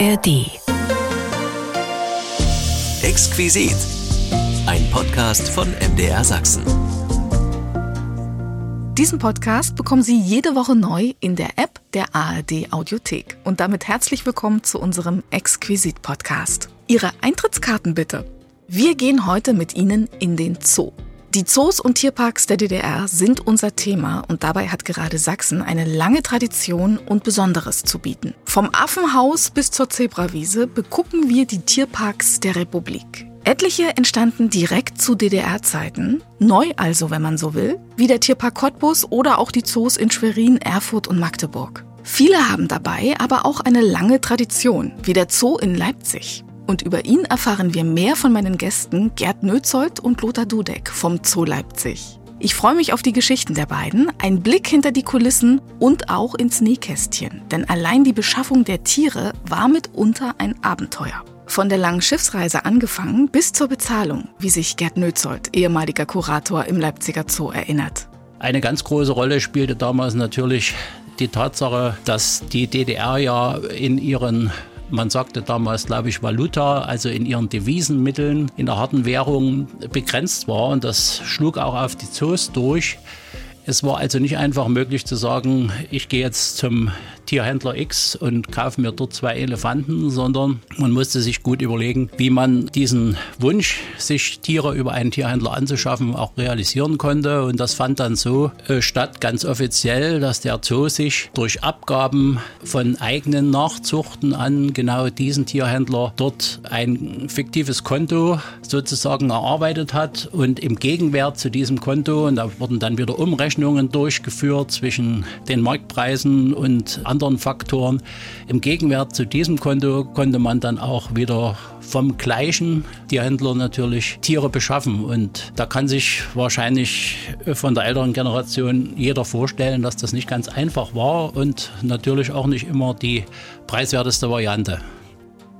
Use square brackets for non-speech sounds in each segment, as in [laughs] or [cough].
ARD. Exquisit. Ein Podcast von MDR Sachsen. Diesen Podcast bekommen Sie jede Woche neu in der App der ARD Audiothek. Und damit herzlich willkommen zu unserem Exquisit Podcast. Ihre Eintrittskarten bitte. Wir gehen heute mit Ihnen in den Zoo. Die Zoos und Tierparks der DDR sind unser Thema und dabei hat gerade Sachsen eine lange Tradition und Besonderes zu bieten. Vom Affenhaus bis zur Zebrawiese begucken wir die Tierparks der Republik. Etliche entstanden direkt zu DDR-Zeiten, neu also, wenn man so will, wie der Tierpark Cottbus oder auch die Zoos in Schwerin, Erfurt und Magdeburg. Viele haben dabei aber auch eine lange Tradition, wie der Zoo in Leipzig. Und über ihn erfahren wir mehr von meinen Gästen Gerd Nözold und Lothar Dudek vom Zoo Leipzig. Ich freue mich auf die Geschichten der beiden, einen Blick hinter die Kulissen und auch ins Nähkästchen. Denn allein die Beschaffung der Tiere war mitunter ein Abenteuer. Von der langen Schiffsreise angefangen bis zur Bezahlung, wie sich Gerd Nözold, ehemaliger Kurator im Leipziger Zoo, erinnert. Eine ganz große Rolle spielte damals natürlich die Tatsache, dass die DDR ja in ihren man sagte damals, glaube ich, Valuta, also in ihren Devisenmitteln, in der harten Währung begrenzt war. Und das schlug auch auf die Zoos durch. Es war also nicht einfach möglich zu sagen, ich gehe jetzt zum Tierhändler X und kaufe mir dort zwei Elefanten, sondern man musste sich gut überlegen, wie man diesen Wunsch, sich Tiere über einen Tierhändler anzuschaffen, auch realisieren konnte. Und das fand dann so äh, statt, ganz offiziell, dass der Zoo sich durch Abgaben von eigenen Nachzuchten an genau diesen Tierhändler dort ein fiktives Konto sozusagen erarbeitet hat und im Gegenwert zu diesem Konto, und da wurden dann wieder Umrechnungen Umrechnungen durchgeführt zwischen den Marktpreisen und anderen Faktoren. Im Gegenwert zu diesem Konto konnte man dann auch wieder vom gleichen Tierhändler natürlich Tiere beschaffen. Und da kann sich wahrscheinlich von der älteren Generation jeder vorstellen, dass das nicht ganz einfach war und natürlich auch nicht immer die preiswerteste Variante.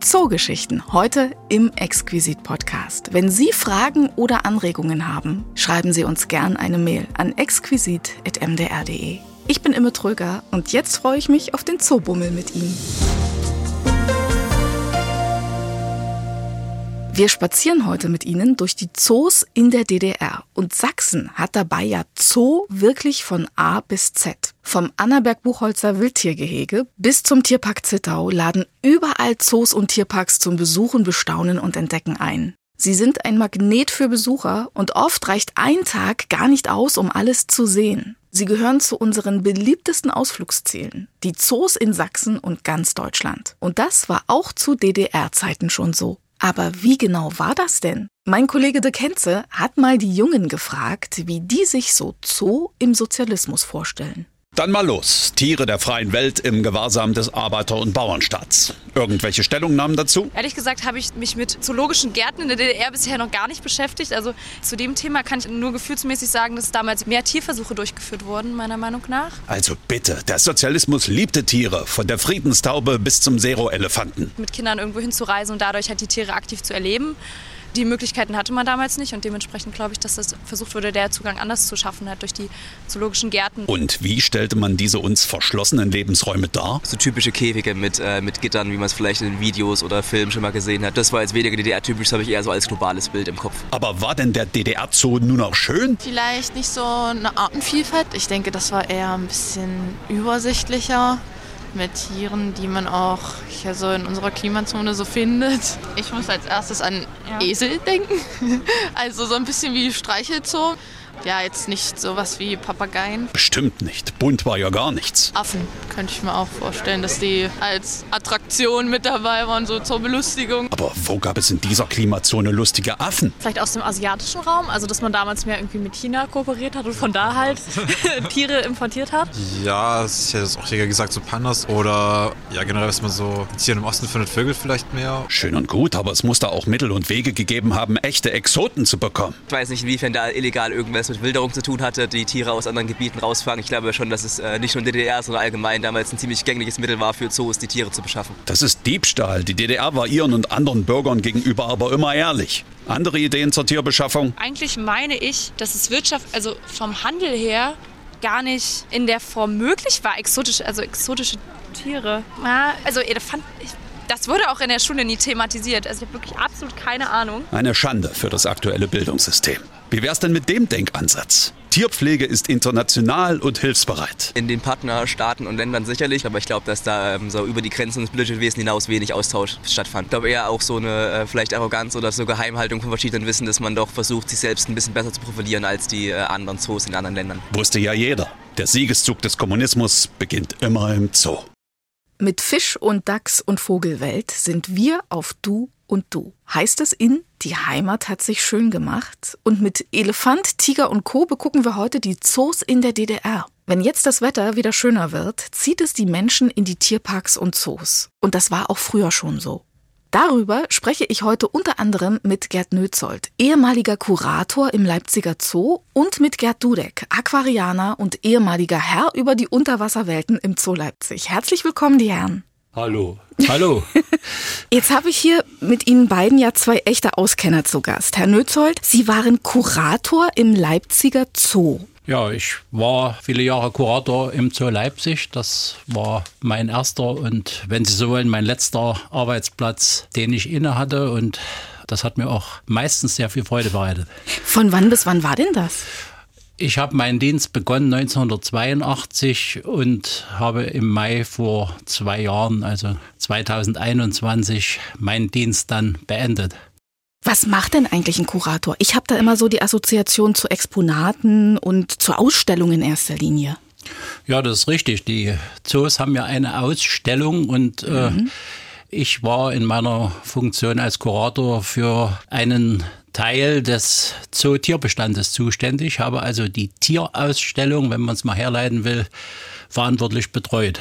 Zoogeschichten heute im Exquisit Podcast. Wenn Sie Fragen oder Anregungen haben, schreiben Sie uns gern eine Mail an exquisit.mdr.de. Ich bin Imme Tröger und jetzt freue ich mich auf den Zoobummel mit Ihnen. Wir spazieren heute mit Ihnen durch die Zoos in der DDR. Und Sachsen hat dabei ja Zoo wirklich von A bis Z. Vom Annaberg-Buchholzer Wildtiergehege bis zum Tierpark Zittau laden überall Zoos und Tierparks zum Besuchen, Bestaunen und Entdecken ein. Sie sind ein Magnet für Besucher und oft reicht ein Tag gar nicht aus, um alles zu sehen. Sie gehören zu unseren beliebtesten Ausflugszielen, die Zoos in Sachsen und ganz Deutschland. Und das war auch zu DDR-Zeiten schon so. Aber wie genau war das denn? Mein Kollege de Kenze hat mal die Jungen gefragt, wie die sich so Zoo im Sozialismus vorstellen. Dann mal los. Tiere der freien Welt im Gewahrsam des Arbeiter- und Bauernstaats. Irgendwelche Stellungnahmen dazu? Ehrlich gesagt habe ich mich mit zoologischen Gärten in der DDR bisher noch gar nicht beschäftigt. Also zu dem Thema kann ich nur gefühlsmäßig sagen, dass damals mehr Tierversuche durchgeführt wurden, meiner Meinung nach. Also bitte, der Sozialismus liebte Tiere, von der Friedenstaube bis zum Zero-Elefanten. Mit Kindern irgendwo hinzureisen und dadurch halt die Tiere aktiv zu erleben die Möglichkeiten hatte man damals nicht und dementsprechend glaube ich, dass das versucht wurde, der Zugang anders zu schaffen hat durch die zoologischen Gärten. Und wie stellte man diese uns verschlossenen Lebensräume dar? So typische Käfige mit, äh, mit Gittern, wie man es vielleicht in Videos oder Filmen schon mal gesehen hat. Das war jetzt weniger DDR-typisch, das habe ich eher so als globales Bild im Kopf. Aber war denn der DDR-Zoo nun auch schön? Vielleicht nicht so eine Artenvielfalt. Ich denke, das war eher ein bisschen übersichtlicher mit Tieren, die man auch hier so in unserer Klimazone so findet. Ich muss als erstes an ja. Esel denken. [laughs] Also so ein bisschen wie Streichelzoo. Ja, jetzt nicht sowas wie Papageien. Bestimmt nicht. Bunt war ja gar nichts. Affen könnte ich mir auch vorstellen, dass die als Attraktion mit dabei waren, so zur Belustigung. Aber wo gab es in dieser Klimazone lustige Affen? Vielleicht aus dem asiatischen Raum, also dass man damals mehr irgendwie mit China kooperiert hat und von da halt [laughs] [laughs] Tiere importiert hat. Ja, ich hätte auch hier gesagt, so Pandas oder ja generell, was man so hier im Osten findet, Vögel vielleicht mehr. Schön und gut, aber es muss da auch Mittel und Wege gegeben haben, echte Exoten zu bekommen. Ich weiß nicht, inwiefern da illegal irgendwas mit Wilderung zu tun hatte, die Tiere aus anderen Gebieten rausfangen. Ich glaube schon, dass es äh, nicht nur in der DDR, sondern allgemein damals ein ziemlich gängliches Mittel war für Zoos, die Tiere zu beschaffen. Das ist Diebstahl. Die DDR war ihren und anderen Bürgern gegenüber aber immer ehrlich. Andere Ideen zur Tierbeschaffung? Eigentlich meine ich, dass es Wirtschaft, also vom Handel her, gar nicht in der Form möglich war, exotische, also exotische Tiere. Ja, also Elefant, ich Das wurde auch in der Schule nie thematisiert. Also ich habe wirklich absolut keine Ahnung. Eine Schande für das aktuelle Bildungssystem. Wie wär's denn mit dem Denkansatz? Tierpflege ist international und hilfsbereit. In den Partnerstaaten und Ländern sicherlich, aber ich glaube, dass da ähm, so über die Grenzen des Wesen hinaus wenig Austausch stattfand. Ich glaube eher auch so eine äh, vielleicht Arroganz oder so Geheimhaltung von verschiedenen Wissen, dass man doch versucht, sich selbst ein bisschen besser zu profilieren als die äh, anderen Zoos in anderen Ländern. Wusste ja jeder. Der Siegeszug des Kommunismus beginnt immer im Zoo. Mit Fisch und Dachs und Vogelwelt sind wir auf Du und Du. Heißt es in Die Heimat hat sich schön gemacht? Und mit Elefant, Tiger und Co. begucken wir heute die Zoos in der DDR. Wenn jetzt das Wetter wieder schöner wird, zieht es die Menschen in die Tierparks und Zoos. Und das war auch früher schon so. Darüber spreche ich heute unter anderem mit Gerd Nötzold, ehemaliger Kurator im Leipziger Zoo und mit Gerd Dudek, Aquarianer und ehemaliger Herr über die Unterwasserwelten im Zoo Leipzig. Herzlich willkommen, die Herren. Hallo. Hallo. [laughs] Jetzt habe ich hier mit Ihnen beiden ja zwei echte Auskenner zu Gast. Herr Nötzold, Sie waren Kurator im Leipziger Zoo. Ja, ich war viele Jahre Kurator im Zoo Leipzig. Das war mein erster und, wenn Sie so wollen, mein letzter Arbeitsplatz, den ich inne hatte. Und das hat mir auch meistens sehr viel Freude bereitet. Von wann bis wann war denn das? Ich habe meinen Dienst begonnen 1982 und habe im Mai vor zwei Jahren, also 2021, meinen Dienst dann beendet. Was macht denn eigentlich ein Kurator? Ich habe da immer so die Assoziation zu Exponaten und zur Ausstellung in erster Linie. Ja, das ist richtig. Die Zoos haben ja eine Ausstellung und äh, mhm. ich war in meiner Funktion als Kurator für einen Teil des Zootierbestandes zuständig, habe also die Tierausstellung, wenn man es mal herleiten will, verantwortlich betreut.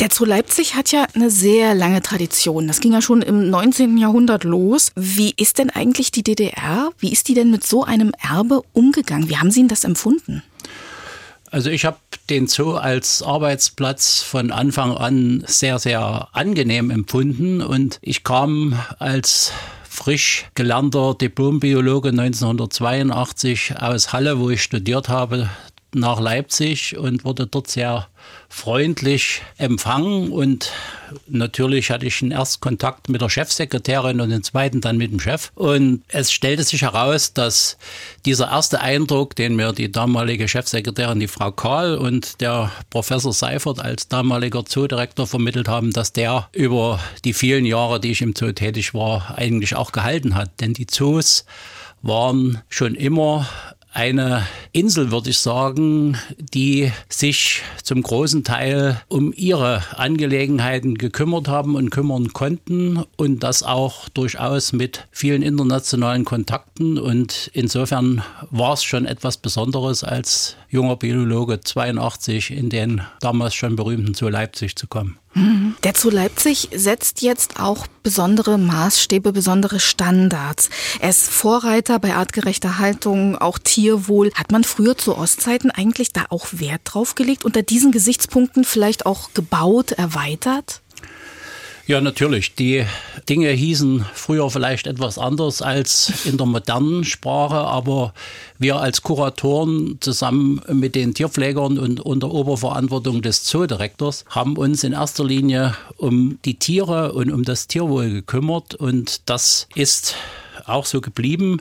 Der Zoo Leipzig hat ja eine sehr lange Tradition. Das ging ja schon im 19. Jahrhundert los. Wie ist denn eigentlich die DDR? Wie ist die denn mit so einem Erbe umgegangen? Wie haben Sie das empfunden? Also ich habe den Zoo als Arbeitsplatz von Anfang an sehr, sehr angenehm empfunden und ich kam als frisch gelernter Diplombiologe 1982 aus Halle, wo ich studiert habe, nach Leipzig und wurde dort sehr freundlich empfangen und natürlich hatte ich einen Erstkontakt mit der Chefsekretärin und den zweiten dann mit dem Chef. Und es stellte sich heraus, dass dieser erste Eindruck, den mir die damalige Chefsekretärin, die Frau Kahl und der Professor Seifert als damaliger Zoodirektor vermittelt haben, dass der über die vielen Jahre, die ich im Zoo tätig war, eigentlich auch gehalten hat. Denn die Zoos waren schon immer eine Insel, würde ich sagen, die sich zum großen Teil um ihre Angelegenheiten gekümmert haben und kümmern konnten und das auch durchaus mit vielen internationalen Kontakten. Und insofern war es schon etwas Besonderes, als junger Biologe 82 in den damals schon berühmten Zoo Leipzig zu kommen. Der Zoo Leipzig setzt jetzt auch besondere Maßstäbe, besondere Standards. Er ist Vorreiter bei artgerechter Haltung, auch Tierwohl. Hat man früher zu Ostzeiten eigentlich da auch Wert drauf gelegt, unter diesen Gesichtspunkten vielleicht auch gebaut, erweitert? Ja, natürlich. Die Dinge hießen früher vielleicht etwas anders als in der modernen Sprache, aber wir als Kuratoren zusammen mit den Tierpflegern und unter Oberverantwortung des Zoodirektors haben uns in erster Linie um die Tiere und um das Tierwohl gekümmert und das ist auch so geblieben.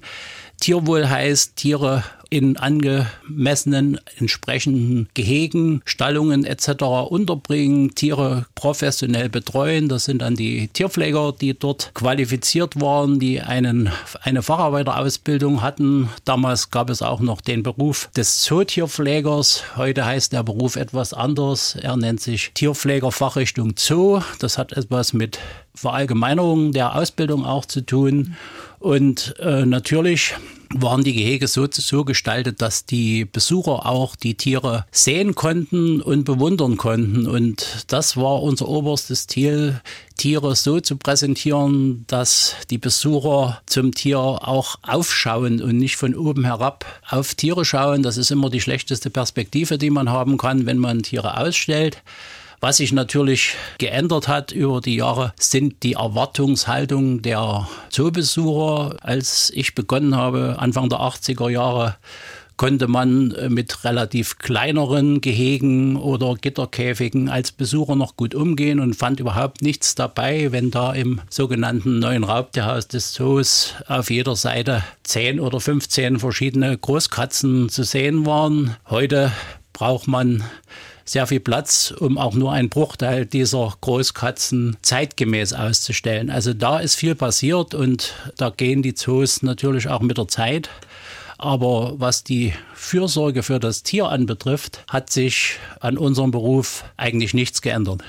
Tierwohl heißt Tiere in angemessenen entsprechenden Gehegen, Stallungen etc. unterbringen, Tiere professionell betreuen. Das sind dann die Tierpfleger, die dort qualifiziert waren, die einen, eine Facharbeiterausbildung hatten. Damals gab es auch noch den Beruf des Zootierpflegers. Heute heißt der Beruf etwas anders. Er nennt sich Tierpfleger Fachrichtung Zoo. Das hat etwas mit Verallgemeinerung der Ausbildung auch zu tun. Und äh, natürlich waren die Gehege so, so gestaltet, dass die Besucher auch die Tiere sehen konnten und bewundern konnten. Und das war unser oberstes Ziel, Tiere so zu präsentieren, dass die Besucher zum Tier auch aufschauen und nicht von oben herab auf Tiere schauen. Das ist immer die schlechteste Perspektive, die man haben kann, wenn man Tiere ausstellt. Was sich natürlich geändert hat über die Jahre, sind die Erwartungshaltungen der Zoobesucher. Als ich begonnen habe, Anfang der 80er Jahre, konnte man mit relativ kleineren Gehegen oder Gitterkäfigen als Besucher noch gut umgehen und fand überhaupt nichts dabei, wenn da im sogenannten neuen Raubtierhaus des Zoos auf jeder Seite 10 oder 15 verschiedene Großkatzen zu sehen waren. Heute braucht man sehr viel Platz, um auch nur einen Bruchteil dieser Großkatzen zeitgemäß auszustellen. Also da ist viel passiert und da gehen die Zoos natürlich auch mit der Zeit. Aber was die Fürsorge für das Tier anbetrifft, hat sich an unserem Beruf eigentlich nichts geändert.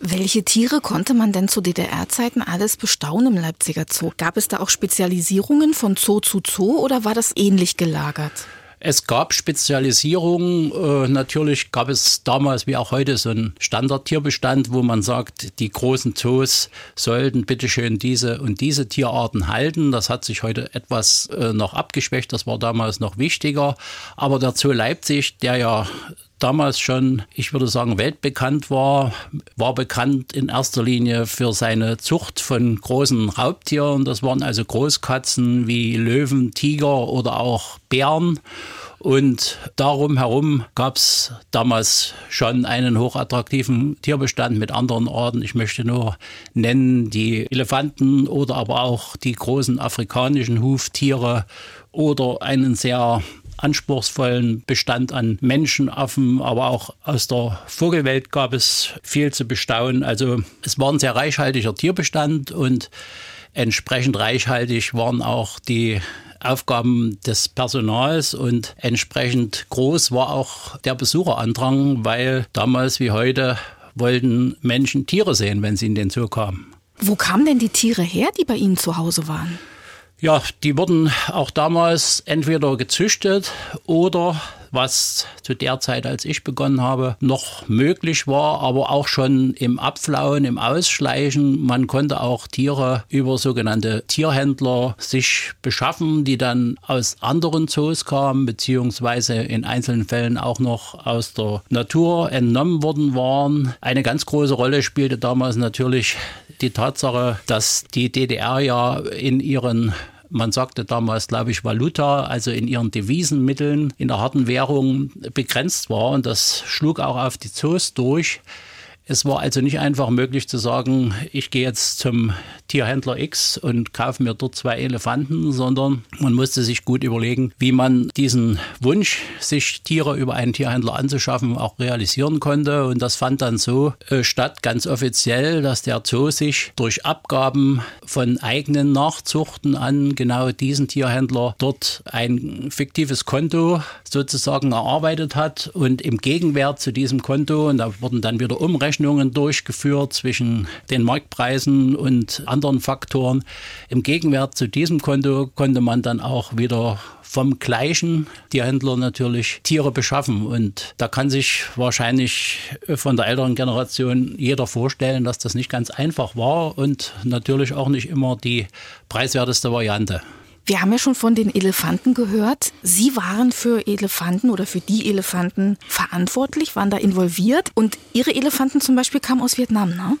Welche Tiere konnte man denn zu DDR-Zeiten alles bestaunen im Leipziger Zoo? Gab es da auch Spezialisierungen von Zoo zu Zoo oder war das ähnlich gelagert? Es gab Spezialisierungen. Äh, natürlich gab es damals wie auch heute so einen Standardtierbestand, wo man sagt, die großen Zoos sollten bitteschön diese und diese Tierarten halten. Das hat sich heute etwas äh, noch abgeschwächt. Das war damals noch wichtiger. Aber der Zoo Leipzig, der ja damals schon, ich würde sagen, weltbekannt war, war bekannt in erster Linie für seine Zucht von großen Raubtieren. Das waren also Großkatzen wie Löwen, Tiger oder auch Bären. Und darum herum gab es damals schon einen hochattraktiven Tierbestand mit anderen Arten. Ich möchte nur nennen die Elefanten oder aber auch die großen afrikanischen Huftiere oder einen sehr anspruchsvollen Bestand an Menschenaffen, aber auch aus der Vogelwelt gab es viel zu bestaunen. Also es war ein sehr reichhaltiger Tierbestand und entsprechend reichhaltig waren auch die Aufgaben des Personals und entsprechend groß war auch der Besucherandrang, weil damals wie heute wollten Menschen Tiere sehen, wenn sie in den Zoo kamen. Wo kamen denn die Tiere her, die bei Ihnen zu Hause waren? Ja, die wurden auch damals entweder gezüchtet oder was zu der Zeit, als ich begonnen habe, noch möglich war, aber auch schon im Abflauen, im Ausschleichen. Man konnte auch Tiere über sogenannte Tierhändler sich beschaffen, die dann aus anderen Zoos kamen, beziehungsweise in einzelnen Fällen auch noch aus der Natur entnommen worden waren. Eine ganz große Rolle spielte damals natürlich die Tatsache, dass die DDR ja in ihren man sagte damals, glaube ich, Valuta, also in ihren Devisenmitteln, in der harten Währung begrenzt war. Und das schlug auch auf die Zoos durch. Es war also nicht einfach möglich zu sagen, ich gehe jetzt zum Tierhändler X und kaufe mir dort zwei Elefanten, sondern man musste sich gut überlegen, wie man diesen Wunsch, sich Tiere über einen Tierhändler anzuschaffen, auch realisieren konnte. Und das fand dann so äh, statt, ganz offiziell, dass der Zoo sich durch Abgaben von eigenen Nachzuchten an genau diesen Tierhändler dort ein fiktives Konto sozusagen erarbeitet hat und im Gegenwert zu diesem Konto, und da wurden dann wieder Umrechnungen Umrechnungen durchgeführt zwischen den Marktpreisen und anderen Faktoren. Im Gegenwert zu diesem Konto konnte man dann auch wieder vom gleichen Tierhändler natürlich Tiere beschaffen. Und da kann sich wahrscheinlich von der älteren Generation jeder vorstellen, dass das nicht ganz einfach war und natürlich auch nicht immer die preiswerteste Variante. Wir haben ja schon von den Elefanten gehört. Sie waren für Elefanten oder für die Elefanten verantwortlich, waren da involviert. Und Ihre Elefanten zum Beispiel kamen aus Vietnam, ne?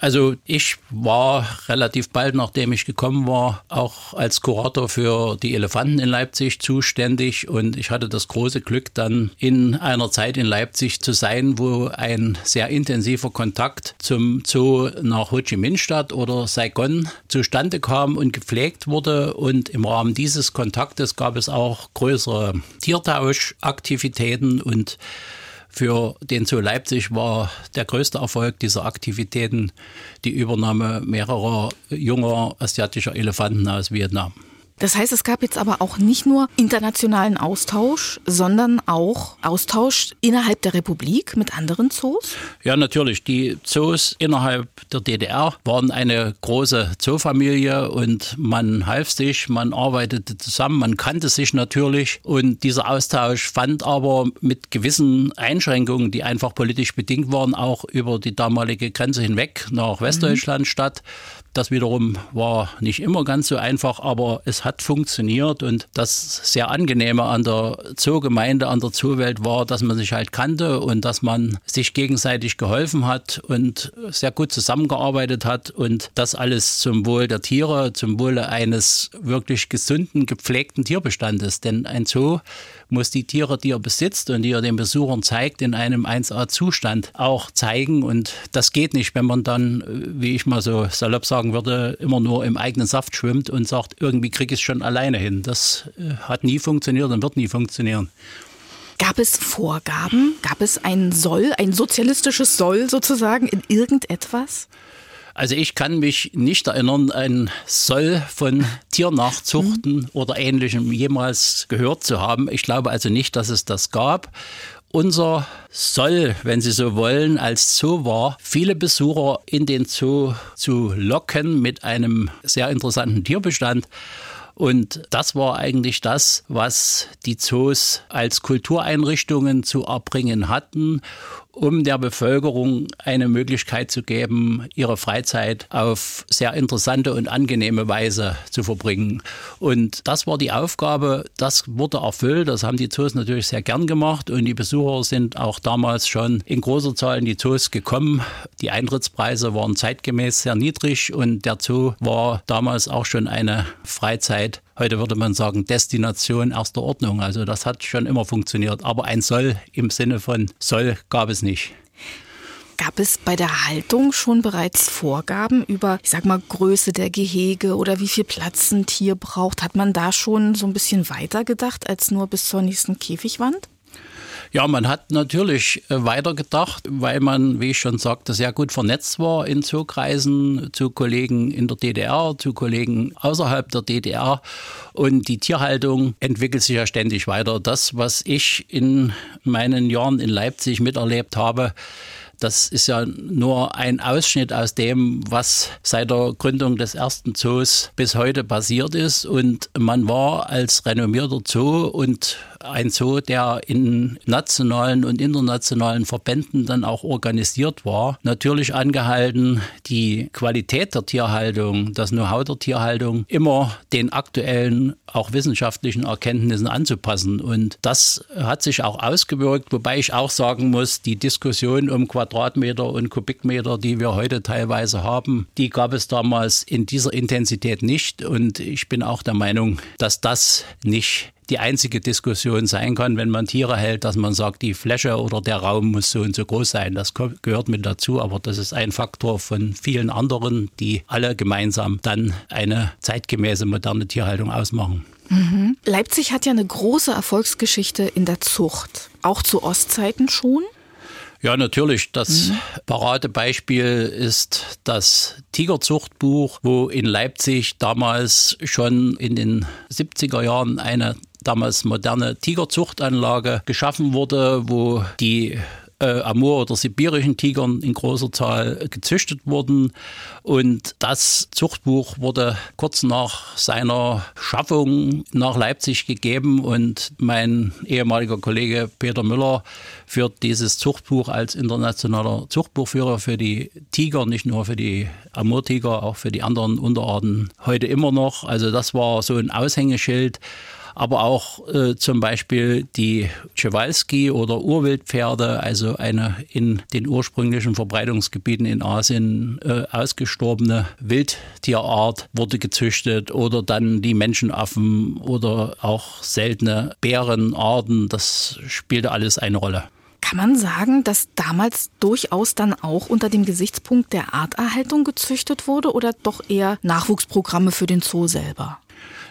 Also ich war relativ bald, nachdem ich gekommen war, auch als Kurator für die Elefanten in Leipzig zuständig. Und ich hatte das große Glück, dann in einer Zeit in Leipzig zu sein, wo ein sehr intensiver Kontakt zum Zoo nach Ho Chi Minh Stadt oder Saigon zustande kam und gepflegt wurde. Und im Rahmen dieses Kontaktes gab es auch größere Tiertauschaktivitäten und für den Zoo Leipzig war der größte Erfolg dieser Aktivitäten die Übernahme mehrerer junger asiatischer Elefanten aus Vietnam. Das heißt, es gab jetzt aber auch nicht nur internationalen Austausch, sondern auch Austausch innerhalb der Republik mit anderen Zoos? Ja, natürlich. Die Zoos innerhalb der DDR waren eine große Zoofamilie und man half sich, man arbeitete zusammen, man kannte sich natürlich und dieser Austausch fand aber mit gewissen Einschränkungen, die einfach politisch bedingt waren, auch über die damalige Grenze hinweg nach Westdeutschland mhm. statt. Das wiederum war nicht immer ganz so einfach, aber es hat funktioniert und das sehr angenehme an der Zoogemeinde, an der Zoowelt war, dass man sich halt kannte und dass man sich gegenseitig geholfen hat und sehr gut zusammengearbeitet hat und das alles zum Wohl der Tiere, zum Wohle eines wirklich gesunden, gepflegten Tierbestandes. Denn ein Zoo muss die Tiere, die er besitzt und die er den Besuchern zeigt, in einem 1A-Zustand auch zeigen. Und das geht nicht, wenn man dann, wie ich mal so salopp sagen würde, immer nur im eigenen Saft schwimmt und sagt, irgendwie kriege ich es schon alleine hin. Das äh, hat nie funktioniert und wird nie funktionieren. Gab es Vorgaben? Gab es ein Soll, ein sozialistisches Soll sozusagen in irgendetwas? Also ich kann mich nicht erinnern, ein Soll von Tiernachzuchten mhm. oder ähnlichem jemals gehört zu haben. Ich glaube also nicht, dass es das gab. Unser Soll, wenn Sie so wollen, als Zoo war, viele Besucher in den Zoo zu locken mit einem sehr interessanten Tierbestand. Und das war eigentlich das, was die Zoos als Kultureinrichtungen zu erbringen hatten um der Bevölkerung eine Möglichkeit zu geben, ihre Freizeit auf sehr interessante und angenehme Weise zu verbringen. Und das war die Aufgabe, das wurde erfüllt, das haben die Zoos natürlich sehr gern gemacht und die Besucher sind auch damals schon in großer Zahl in die Zoos gekommen. Die Eintrittspreise waren zeitgemäß sehr niedrig und der Zoo war damals auch schon eine Freizeit heute würde man sagen, Destination erster Ordnung. Also das hat schon immer funktioniert. Aber ein Soll im Sinne von Soll gab es nicht. Gab es bei der Haltung schon bereits Vorgaben über, ich sag mal, Größe der Gehege oder wie viel Platz ein Tier braucht? Hat man da schon so ein bisschen weiter gedacht als nur bis zur nächsten Käfigwand? Ja, man hat natürlich äh, weitergedacht, weil man, wie ich schon sagte, sehr gut vernetzt war in Zookreisen zu Kollegen in der DDR, zu Kollegen außerhalb der DDR. Und die Tierhaltung entwickelt sich ja ständig weiter. Das, was ich in meinen Jahren in Leipzig miterlebt habe, das ist ja nur ein Ausschnitt aus dem, was seit der Gründung des ersten Zoos bis heute passiert ist. Und man war als renommierter Zoo und ein Zoo, der in nationalen und internationalen Verbänden dann auch organisiert war, natürlich angehalten, die Qualität der Tierhaltung, das Know-how der Tierhaltung immer den aktuellen, auch wissenschaftlichen Erkenntnissen anzupassen. Und das hat sich auch ausgewirkt, wobei ich auch sagen muss, die Diskussion um Quadratmeter und Kubikmeter, die wir heute teilweise haben, die gab es damals in dieser Intensität nicht. Und ich bin auch der Meinung, dass das nicht die einzige Diskussion sein kann, wenn man Tiere hält, dass man sagt, die Fläche oder der Raum muss so und so groß sein. Das gehört mit dazu, aber das ist ein Faktor von vielen anderen, die alle gemeinsam dann eine zeitgemäße moderne Tierhaltung ausmachen. Mhm. Leipzig hat ja eine große Erfolgsgeschichte in der Zucht, auch zu Ostzeiten schon. Ja, natürlich. Das mhm. Paradebeispiel ist das Tigerzuchtbuch, wo in Leipzig damals schon in den 70er Jahren eine damals moderne Tigerzuchtanlage geschaffen wurde, wo die äh, Amur- oder sibirischen Tigern in großer Zahl gezüchtet wurden. Und das Zuchtbuch wurde kurz nach seiner Schaffung nach Leipzig gegeben und mein ehemaliger Kollege Peter Müller führt dieses Zuchtbuch als internationaler Zuchtbuchführer für die Tiger, nicht nur für die Amurtiger, auch für die anderen Unterarten heute immer noch. Also das war so ein Aushängeschild aber auch äh, zum Beispiel die Przewalski oder Urwildpferde, also eine in den ursprünglichen Verbreitungsgebieten in Asien äh, ausgestorbene Wildtierart wurde gezüchtet oder dann die Menschenaffen oder auch seltene Bärenarten, das spielte alles eine Rolle. Kann man sagen, dass damals durchaus dann auch unter dem Gesichtspunkt der Arterhaltung gezüchtet wurde oder doch eher Nachwuchsprogramme für den Zoo selber?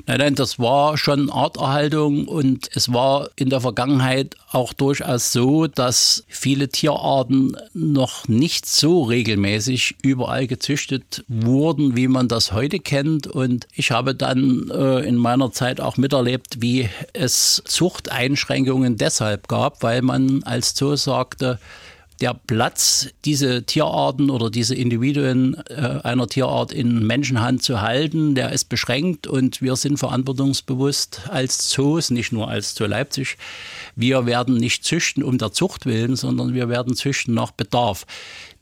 Nein, nein, das war schon Arterhaltung und es war in der Vergangenheit auch durchaus so, dass viele Tierarten noch nicht so regelmäßig überall gezüchtet wurden, wie man das heute kennt. Und ich habe dann äh, in meiner Zeit auch miterlebt, wie es Zuchteinschränkungen deshalb gab, weil man als Zoo sagte, der Platz, diese Tierarten oder diese Individuen äh, einer Tierart in Menschenhand zu halten, der ist beschränkt und wir sind verantwortungsbewusst als Zoos, nicht nur als Zoo Leipzig. Wir werden nicht züchten um der Zucht willen, sondern wir werden züchten nach Bedarf.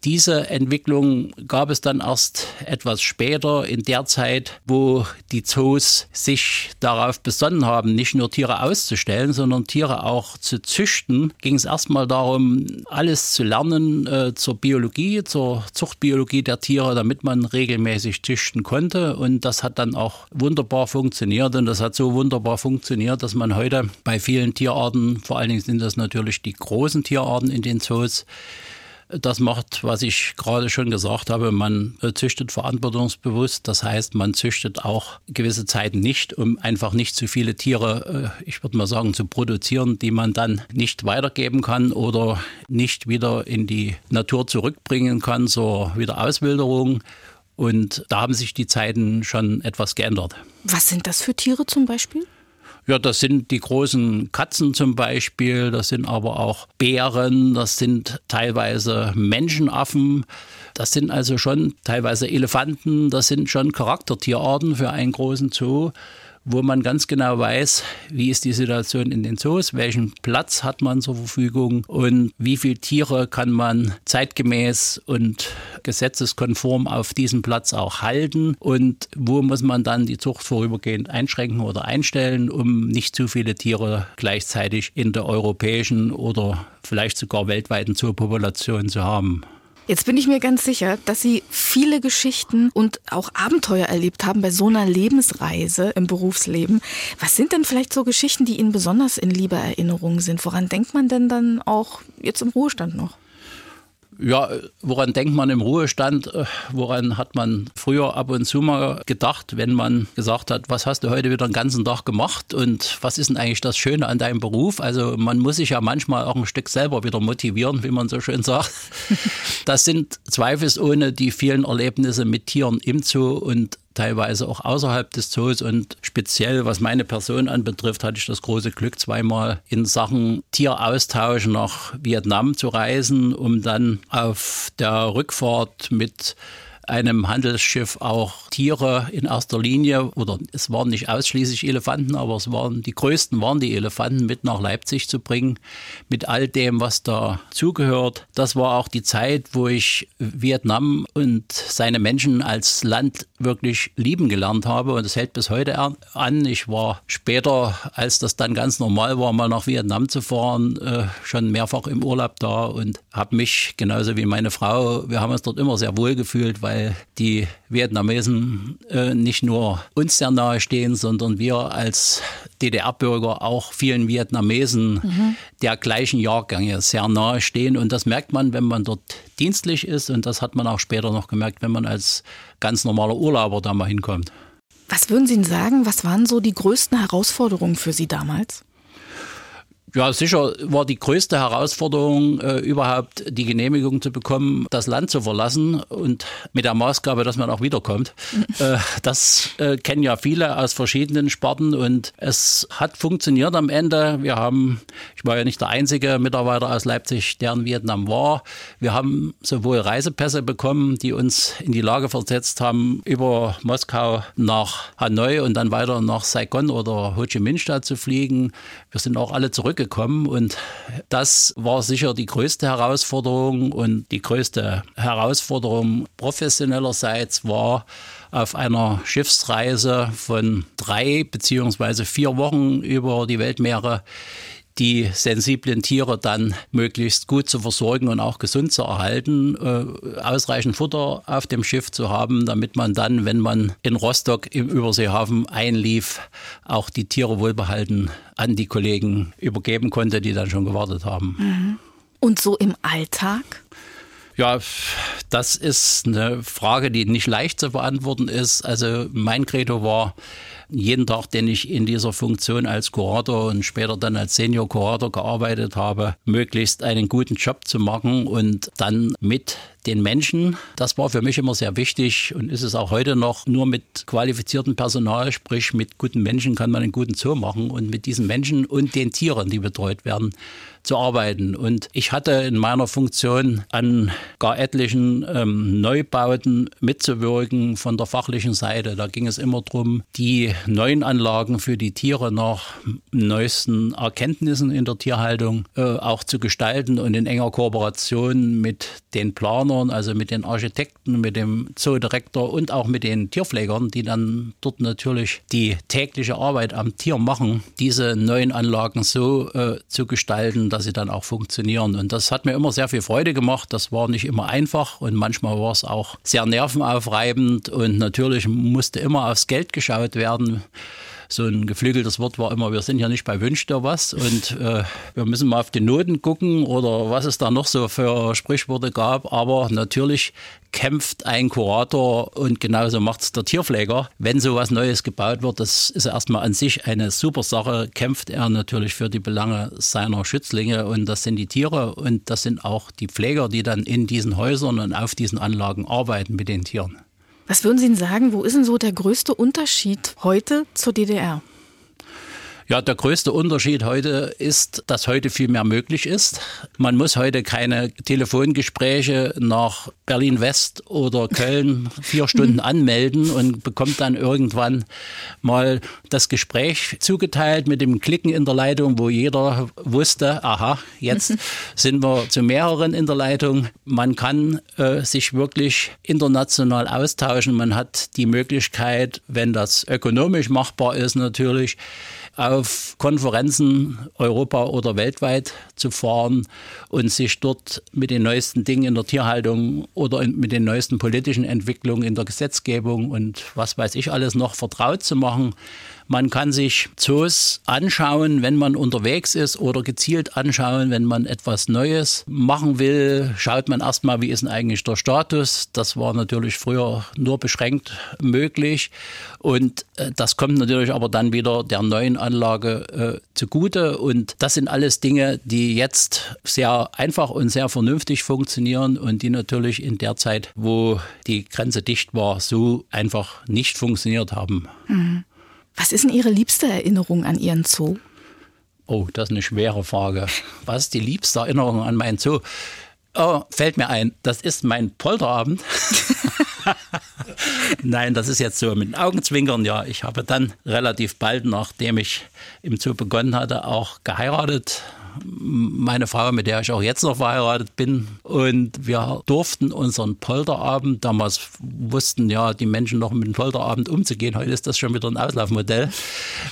Diese Entwicklung gab es dann erst etwas später in der Zeit, wo die Zoos sich darauf besonnen haben, nicht nur Tiere auszustellen, sondern Tiere auch zu züchten. Ging es erstmal darum, alles zu lernen äh, zur Biologie, zur Zuchtbiologie der Tiere, damit man regelmäßig züchten konnte. Und das hat dann auch wunderbar funktioniert. Und das hat so wunderbar funktioniert, dass man heute bei vielen Tierarten, vor allen Dingen sind das natürlich die großen Tierarten in den Zoos, das macht, was ich gerade schon gesagt habe, man züchtet verantwortungsbewusst. Das heißt, man züchtet auch gewisse Zeiten nicht, um einfach nicht zu viele Tiere, äh, ich würde mal sagen, zu produzieren, die man dann nicht weitergeben kann oder nicht wieder in die Natur zurückbringen kann zur Wiederauswilderung. Und da haben sich die Zeiten schon etwas geändert. Was sind das für Tiere zum Beispiel? Ja, das sind die großen Katzen zum Beispiel, das sind aber auch Bären, das sind teilweise Menschenaffen, das sind also schon teilweise Elefanten, das sind schon Charaktertierarten für einen großen Zoo wo man ganz genau weiß, wie ist die Situation in den Zoos, welchen Platz hat man zur Verfügung und wie viele Tiere kann man zeitgemäß und gesetzeskonform auf diesem Platz auch halten und wo muss man dann die Zucht vorübergehend einschränken oder einstellen, um nicht zu viele Tiere gleichzeitig in der europäischen oder vielleicht sogar weltweiten Zoopopulation zu haben. Jetzt bin ich mir ganz sicher, dass Sie viele Geschichten und auch Abenteuer erlebt haben bei so einer Lebensreise im Berufsleben. Was sind denn vielleicht so Geschichten, die Ihnen besonders in lieber Erinnerung sind? Woran denkt man denn dann auch jetzt im Ruhestand noch? Ja, woran denkt man im Ruhestand? Woran hat man früher ab und zu mal gedacht, wenn man gesagt hat, was hast du heute wieder den ganzen Tag gemacht und was ist denn eigentlich das Schöne an deinem Beruf? Also man muss sich ja manchmal auch ein Stück selber wieder motivieren, wie man so schön sagt. [laughs] Das sind zweifelsohne die vielen Erlebnisse mit Tieren im Zoo und teilweise auch außerhalb des Zoos. Und speziell was meine Person anbetrifft, hatte ich das große Glück, zweimal in Sachen Tieraustausch nach Vietnam zu reisen, um dann auf der Rückfahrt mit einem Handelsschiff auch Tiere in erster Linie, oder es waren nicht ausschließlich Elefanten, aber es waren die größten waren die Elefanten mit nach Leipzig zu bringen, mit all dem, was da zugehört. Das war auch die Zeit, wo ich Vietnam und seine Menschen als Land wirklich lieben gelernt habe und es hält bis heute an. Ich war später, als das dann ganz normal war, mal nach Vietnam zu fahren, äh, schon mehrfach im Urlaub da und habe mich genauso wie meine Frau, wir haben uns dort immer sehr wohl gefühlt, weil weil die Vietnamesen äh, nicht nur uns sehr nahe stehen, sondern wir als DDR-Bürger auch vielen Vietnamesen mhm. der gleichen Jahrgänge sehr nahe stehen. Und das merkt man, wenn man dort dienstlich ist. Und das hat man auch später noch gemerkt, wenn man als ganz normaler Urlauber da mal hinkommt. Was würden Sie denn sagen, was waren so die größten Herausforderungen für Sie damals? Ja, sicher war die größte Herausforderung, äh, überhaupt die Genehmigung zu bekommen, das Land zu verlassen und mit der Maßgabe, dass man auch wiederkommt. [laughs] äh, das äh, kennen ja viele aus verschiedenen Sparten und es hat funktioniert am Ende. Wir haben, ich war ja nicht der einzige Mitarbeiter aus Leipzig, der in Vietnam war. Wir haben sowohl Reisepässe bekommen, die uns in die Lage versetzt haben, über Moskau nach Hanoi und dann weiter nach Saigon oder Ho Chi Minh Stadt zu fliegen. Wir sind auch alle zurückgekommen gekommen und das war sicher die größte Herausforderung und die größte Herausforderung professionellerseits war auf einer Schiffsreise von drei beziehungsweise vier Wochen über die Weltmeere die sensiblen Tiere dann möglichst gut zu versorgen und auch gesund zu erhalten, äh, ausreichend Futter auf dem Schiff zu haben, damit man dann, wenn man in Rostock im Überseehafen einlief, auch die Tiere wohlbehalten an die Kollegen übergeben konnte, die dann schon gewartet haben. Mhm. Und so im Alltag? Ja, das ist eine Frage, die nicht leicht zu beantworten ist. Also mein Credo war, jeden Tag, den ich in dieser Funktion als Kurator und später dann als Senior Kurator gearbeitet habe, möglichst einen guten Job zu machen und dann mit den Menschen. Das war für mich immer sehr wichtig und ist es auch heute noch. Nur mit qualifiziertem Personal, sprich mit guten Menschen, kann man einen guten Zoo machen. Und mit diesen Menschen und den Tieren, die betreut werden, zu arbeiten. Und ich hatte in meiner Funktion an gar etlichen ähm, Neubauten mitzuwirken von der fachlichen Seite. Da ging es immer darum, die neuen Anlagen für die Tiere nach neuesten Erkenntnissen in der Tierhaltung äh, auch zu gestalten und in enger Kooperation mit den Planern, also mit den Architekten, mit dem Zoodirektor und auch mit den Tierpflegern, die dann dort natürlich die tägliche Arbeit am Tier machen, diese neuen Anlagen so äh, zu gestalten, dass sie dann auch funktionieren. Und das hat mir immer sehr viel Freude gemacht. Das war nicht immer einfach und manchmal war es auch sehr nervenaufreibend und natürlich musste immer aufs Geld geschaut werden so ein geflügeltes Wort war immer, wir sind ja nicht bei Wünsch dir was und äh, wir müssen mal auf die Noten gucken oder was es da noch so für Sprichworte gab. Aber natürlich kämpft ein Kurator und genauso macht es der Tierpfleger. Wenn sowas Neues gebaut wird, das ist erstmal an sich eine super Sache, kämpft er natürlich für die Belange seiner Schützlinge und das sind die Tiere und das sind auch die Pfleger, die dann in diesen Häusern und auf diesen Anlagen arbeiten mit den Tieren. Was würden Sie denn sagen, wo ist denn so der größte Unterschied heute zur DDR? Ja, der größte Unterschied heute ist, dass heute viel mehr möglich ist. Man muss heute keine Telefongespräche nach Berlin West oder Köln [laughs] vier Stunden anmelden und bekommt dann irgendwann mal das Gespräch zugeteilt mit dem Klicken in der Leitung, wo jeder wusste, aha, jetzt [laughs] sind wir zu mehreren in der Leitung. Man kann äh, sich wirklich international austauschen. Man hat die Möglichkeit, wenn das ökonomisch machbar ist, natürlich, auf Konferenzen Europa oder weltweit zu fahren und sich dort mit den neuesten Dingen in der Tierhaltung oder mit den neuesten politischen Entwicklungen in der Gesetzgebung und was weiß ich alles noch vertraut zu machen. Man kann sich Zoos anschauen, wenn man unterwegs ist oder gezielt anschauen, wenn man etwas Neues machen will. Schaut man erstmal, wie ist denn eigentlich der Status. Das war natürlich früher nur beschränkt möglich. Und äh, das kommt natürlich aber dann wieder der neuen Anlage äh, zugute. Und das sind alles Dinge, die jetzt sehr einfach und sehr vernünftig funktionieren und die natürlich in der Zeit, wo die Grenze dicht war, so einfach nicht funktioniert haben. Mhm. Was ist denn Ihre liebste Erinnerung an Ihren Zoo? Oh, das ist eine schwere Frage. Was ist die liebste Erinnerung an meinen Zoo? Oh, fällt mir ein, das ist mein Polterabend. [laughs] Nein, das ist jetzt so mit den Augenzwinkern. Ja, ich habe dann relativ bald, nachdem ich im Zoo begonnen hatte, auch geheiratet meine Frau, mit der ich auch jetzt noch verheiratet bin. Und wir durften unseren Polterabend, damals wussten ja die Menschen noch mit dem Polterabend umzugehen, heute ist das schon wieder ein Auslaufmodell.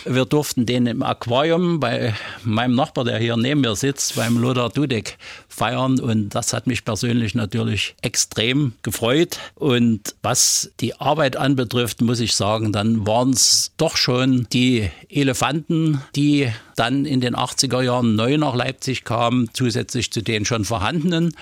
Wir durften den im Aquarium bei meinem Nachbar, der hier neben mir sitzt, beim Lothar Dudek feiern. Und das hat mich persönlich natürlich extrem gefreut. Und was die Arbeit anbetrifft, muss ich sagen, dann waren es doch schon die Elefanten, die dann in den 80er Jahren neu nach Leipzig kamen, zusätzlich zu den schon vorhandenen.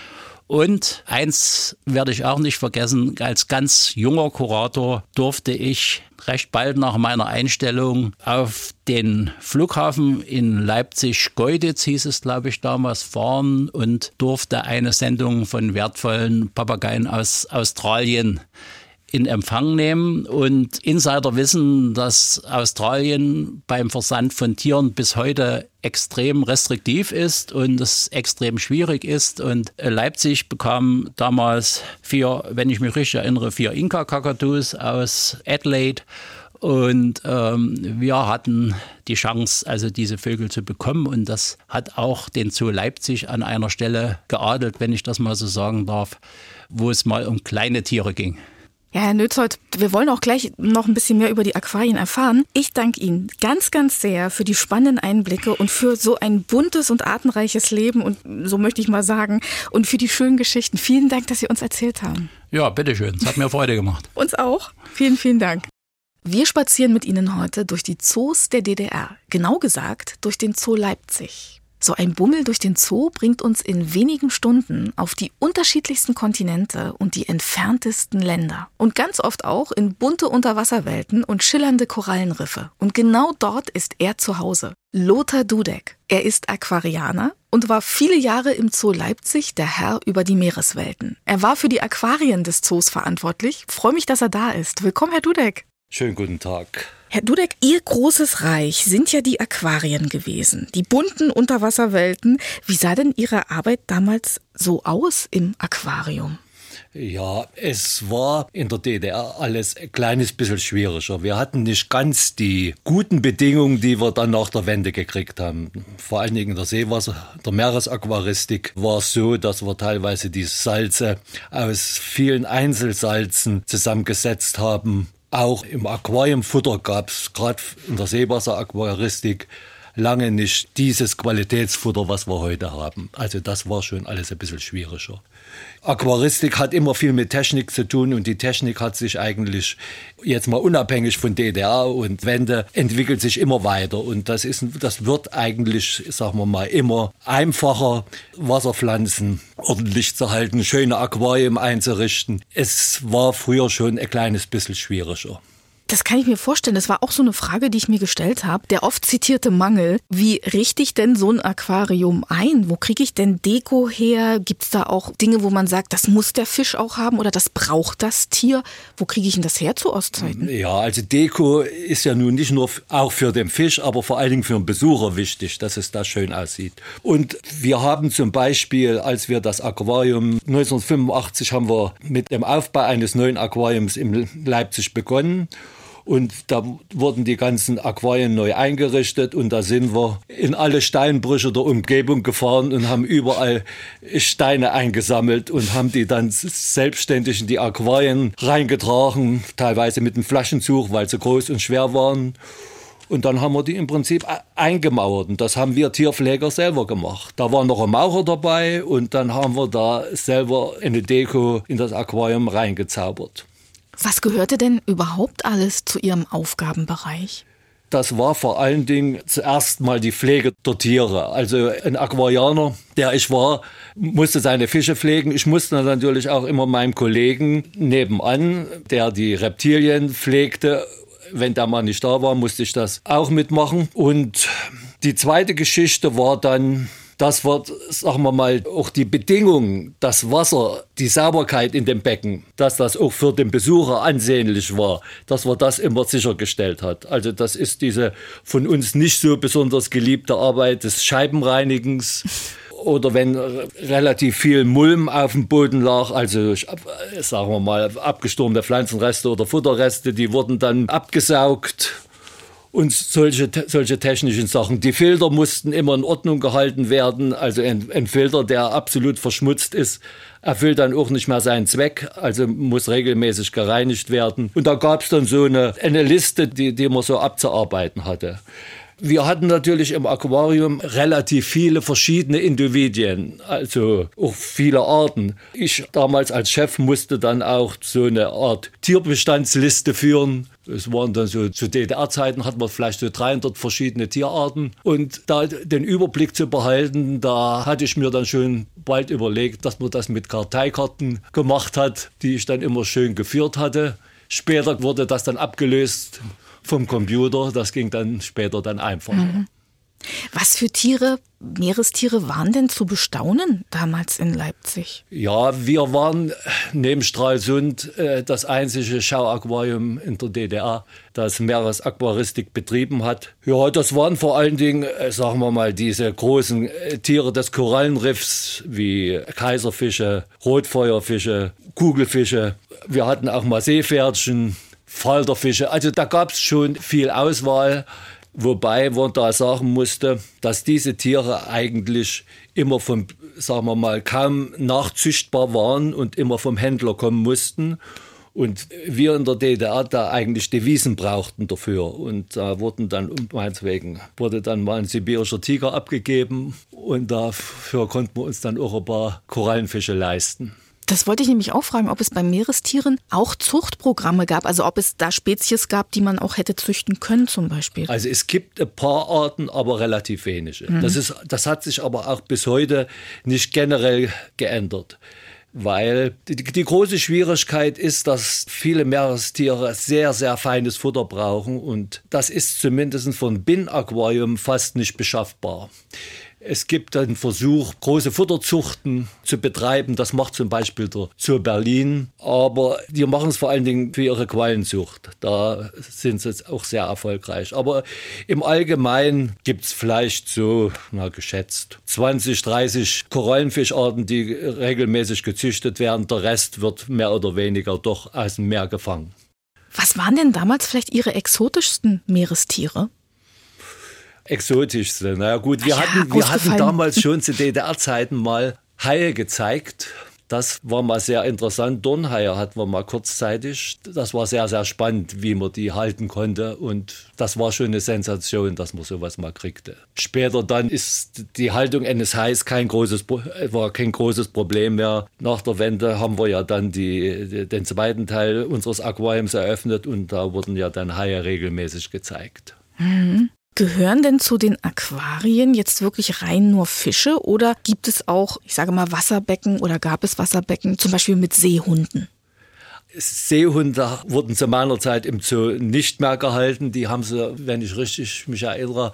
Und eins werde ich auch nicht vergessen, als ganz junger Kurator durfte ich recht bald nach meiner Einstellung auf den Flughafen in Leipzig-Goiditz, hieß es glaube ich damals, fahren und durfte eine Sendung von wertvollen Papageien aus Australien in Empfang nehmen. Und Insider wissen, dass Australien beim Versand von Tieren bis heute extrem restriktiv ist und es extrem schwierig ist. Und Leipzig bekam damals vier, wenn ich mich richtig erinnere, vier Inka-Kakadus aus Adelaide. Und ähm, wir hatten die Chance, also diese Vögel zu bekommen. Und das hat auch den Zoo Leipzig an einer Stelle geadelt, wenn ich das mal so sagen darf, wo es mal um kleine Tiere ging. Ja, Herr Nötzold, wir wollen auch gleich noch ein bisschen mehr über die Aquarien erfahren. Ich danke Ihnen ganz, ganz sehr für die spannenden Einblicke und für so ein buntes und artenreiches Leben und so möchte ich mal sagen und für die schönen Geschichten. Vielen Dank, dass Sie uns erzählt haben. Ja, bitteschön. Es hat mir Freude gemacht. [laughs] uns auch. Vielen, vielen Dank. Wir spazieren mit Ihnen heute durch die Zoos der DDR. Genau gesagt durch den Zoo Leipzig. So ein Bummel durch den Zoo bringt uns in wenigen Stunden auf die unterschiedlichsten Kontinente und die entferntesten Länder. Und ganz oft auch in bunte Unterwasserwelten und schillernde Korallenriffe. Und genau dort ist er zu Hause. Lothar Dudek. Er ist Aquarianer und war viele Jahre im Zoo Leipzig der Herr über die Meereswelten. Er war für die Aquarien des Zoos verantwortlich. Freue mich, dass er da ist. Willkommen, Herr Dudek. Schönen guten Tag. Herr Dudek, Ihr großes Reich sind ja die Aquarien gewesen, die bunten Unterwasserwelten. Wie sah denn Ihre Arbeit damals so aus im Aquarium? Ja, es war in der DDR alles ein kleines bisschen schwieriger. Wir hatten nicht ganz die guten Bedingungen, die wir dann nach der Wende gekriegt haben. Vor allen Dingen in der Seewasser, der Meeresaquaristik war es so, dass wir teilweise die Salze aus vielen Einzelsalzen zusammengesetzt haben auch im Aquariumfutter gab es gerade in der Seewasseraquaristik lange nicht dieses Qualitätsfutter, was wir heute haben. Also das war schon alles ein bisschen schwieriger. Aquaristik hat immer viel mit Technik zu tun und die Technik hat sich eigentlich jetzt mal unabhängig von DDR und Wende entwickelt sich immer weiter und das ist das wird eigentlich sagen wir mal immer einfacher Wasserpflanzen ordentlich zu halten, schöne Aquarien einzurichten. Es war früher schon ein kleines bisschen schwieriger. Das kann ich mir vorstellen. Das war auch so eine Frage, die ich mir gestellt habe. Der oft zitierte Mangel. Wie richte ich denn so ein Aquarium ein? Wo kriege ich denn Deko her? Gibt es da auch Dinge, wo man sagt, das muss der Fisch auch haben oder das braucht das Tier? Wo kriege ich denn das her zu Ostzeiten? Ja, also Deko ist ja nun nicht nur auch für den Fisch, aber vor allen Dingen für den Besucher wichtig, dass es da schön aussieht. Und wir haben zum Beispiel, als wir das Aquarium 1985 haben wir mit dem Aufbau eines neuen Aquariums in Leipzig begonnen. Und da wurden die ganzen Aquarien neu eingerichtet und da sind wir in alle Steinbrüche der Umgebung gefahren und haben überall Steine eingesammelt und haben die dann selbstständig in die Aquarien reingetragen, teilweise mit einem Flaschenzug, weil sie groß und schwer waren. Und dann haben wir die im Prinzip e-, eingemauert. Und das haben wir Tierpfleger selber gemacht. Da war noch ein Maurer dabei und dann haben wir da selber eine Deko in das Aquarium reingezaubert. Was gehörte denn überhaupt alles zu Ihrem Aufgabenbereich? Das war vor allen Dingen zuerst mal die Pflege der Tiere. Also ein Aquarianer, der ich war, musste seine Fische pflegen. Ich musste natürlich auch immer meinem Kollegen nebenan, der die Reptilien pflegte, wenn der Mann nicht da war, musste ich das auch mitmachen. Und die zweite Geschichte war dann das wird, sagen wir mal, auch die Bedingungen, das Wasser, die Sauberkeit in dem Becken, dass das auch für den Besucher ansehnlich war, dass man das immer sichergestellt hat. Also das ist diese von uns nicht so besonders geliebte Arbeit des Scheibenreinigens [laughs] oder wenn relativ viel Mulm auf dem Boden lag, also sagen wir mal abgestormene Pflanzenreste oder Futterreste, die wurden dann abgesaugt und solche, solche technischen Sachen. Die Filter mussten immer in Ordnung gehalten werden. Also ein, ein, Filter, der absolut verschmutzt ist, erfüllt dann auch nicht mehr seinen Zweck, also muss regelmäßig gereinigt werden. Und da gab es dann so eine, eine Liste, die, die man so abzuarbeiten hatte. Wir hatten natürlich im Aquarium relativ viele verschiedene Individuen, also auch viele Arten. Ich damals als Chef musste dann auch so eine Art Tierbestandsliste führen. Es waren dann so, zu DDR-Zeiten hatten wir vielleicht so 300 verschiedene Tierarten. Und da den Überblick zu behalten, da hatte ich mir dann schon bald überlegt, dass man das mit Karteikarten gemacht hat, die ich dann immer schön geführt hatte. Später wurde das dann abgelöst vom Computer. Das ging dann später dann einfacher. Mhm. Was für Tiere, Meerestiere waren denn zu bestaunen damals in Leipzig? Ja, wir waren neben Stralsund äh, das einzige Schauaquarium in der DDR, das Meeresaquaristik betrieben hat. Ja, das waren vor allen Dingen, äh, sagen wir mal, diese großen äh, Tiere des Korallenriffs wie Kaiserfische, Rotfeuerfische, Kugelfische. Wir hatten auch mal Seepferdchen, Falterfische. Also da gab es schon viel Auswahl, wobei man da sagen musste, dass diese Tiere eigentlich immer vom, sagen wir mal, kaum nachzüchtbar waren und immer vom Händler kommen mussten. Und wir in der DDR da eigentlich Devisen brauchten dafür. Und da wurden dann, um meinetwegen, wurde dann mal ein sibirischer Tiger abgegeben. Und dafür konnten wir uns dann auch ein paar Korallenfische leisten. Das wollte ich nämlich auch fragen, ob es bei Meerestieren auch Zuchtprogramme gab, also ob es da Spezies gab, die man auch hätte züchten können zum Beispiel. Also es gibt ein paar Arten, aber relativ wenige. Mhm. Das, ist, das hat sich aber auch bis heute nicht generell geändert. Weil die, die, große Schwierigkeit ist, dass viele Meerestiere sehr, sehr feines Futter brauchen und das ist zumindest von Bin-Aquarium fast nicht beschaffbar. Es gibt einen Versuch, große Futterzuchten zu betreiben. Das macht zum Beispiel der Zoo Berlin. Aber die machen es vor allen Dingen für ihre Quallenzucht. Da sind sie auch sehr erfolgreich. Aber im Allgemeinen gibt es vielleicht so, na, geschätzt, 20, 30 Korallenfischarten, die regelmäßig gezüchtet werden. Der Rest wird mehr oder weniger doch aus dem Meer gefangen. Was waren denn damals vielleicht Ihre exotischsten Meerestiere? Exotischste. Na gut, wir, ja, hatten, wir hatten damals schon zu [laughs] DDR-Zeiten mal Haie gezeigt. Das war mal sehr interessant. Dornhaie hatten wir mal kurzzeitig. Das war sehr, sehr spannend, wie man die halten konnte. Und das war schon eine Sensation, dass man sowas mal kriegte. Später dann ist die Haltung eines Hais kein großes, war kein großes Problem mehr. Nach der Wende haben wir ja dann die, den zweiten Teil unseres Aquariums eröffnet und da wurden ja dann Haie regelmäßig gezeigt. Mhm. Gehören denn zu den Aquarien jetzt wirklich rein nur Fische oder gibt es auch, ich sage mal, Wasserbecken oder gab es Wasserbecken zum Beispiel mit Seehunden? Seehunde wurden zu meiner Zeit im Zoo nicht mehr gehalten. Die haben sie, wenn ich richtig mich erinnere,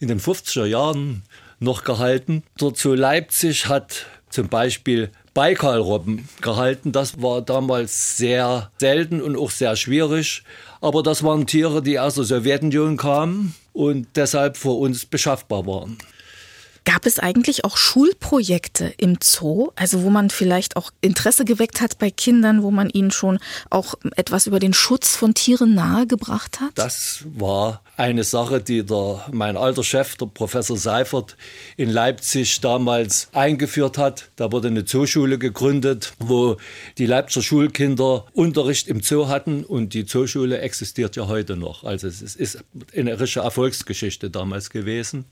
in den 50er Jahren noch gehalten. Der Zoo Leipzig hat zum Beispiel Baikalrobben gehalten. Das war damals sehr selten und auch sehr schwierig. Aber das waren Tiere, die aus der Sowjetunion kamen und deshalb für uns beschaffbar waren. Gab es eigentlich auch Schulprojekte im Zoo, also wo man vielleicht auch Interesse geweckt hat bei Kindern, wo man ihnen schon auch etwas über den Schutz von Tieren nahegebracht hat? Das war eine Sache, die der, mein alter Chef, der Professor Seifert, in Leipzig damals eingeführt hat. Da wurde eine Zooschule gegründet, wo die Leipziger Schulkinder Unterricht im Zoo hatten und die Zooschule existiert ja heute noch. Also es ist eine richtige Erfolgsgeschichte damals gewesen.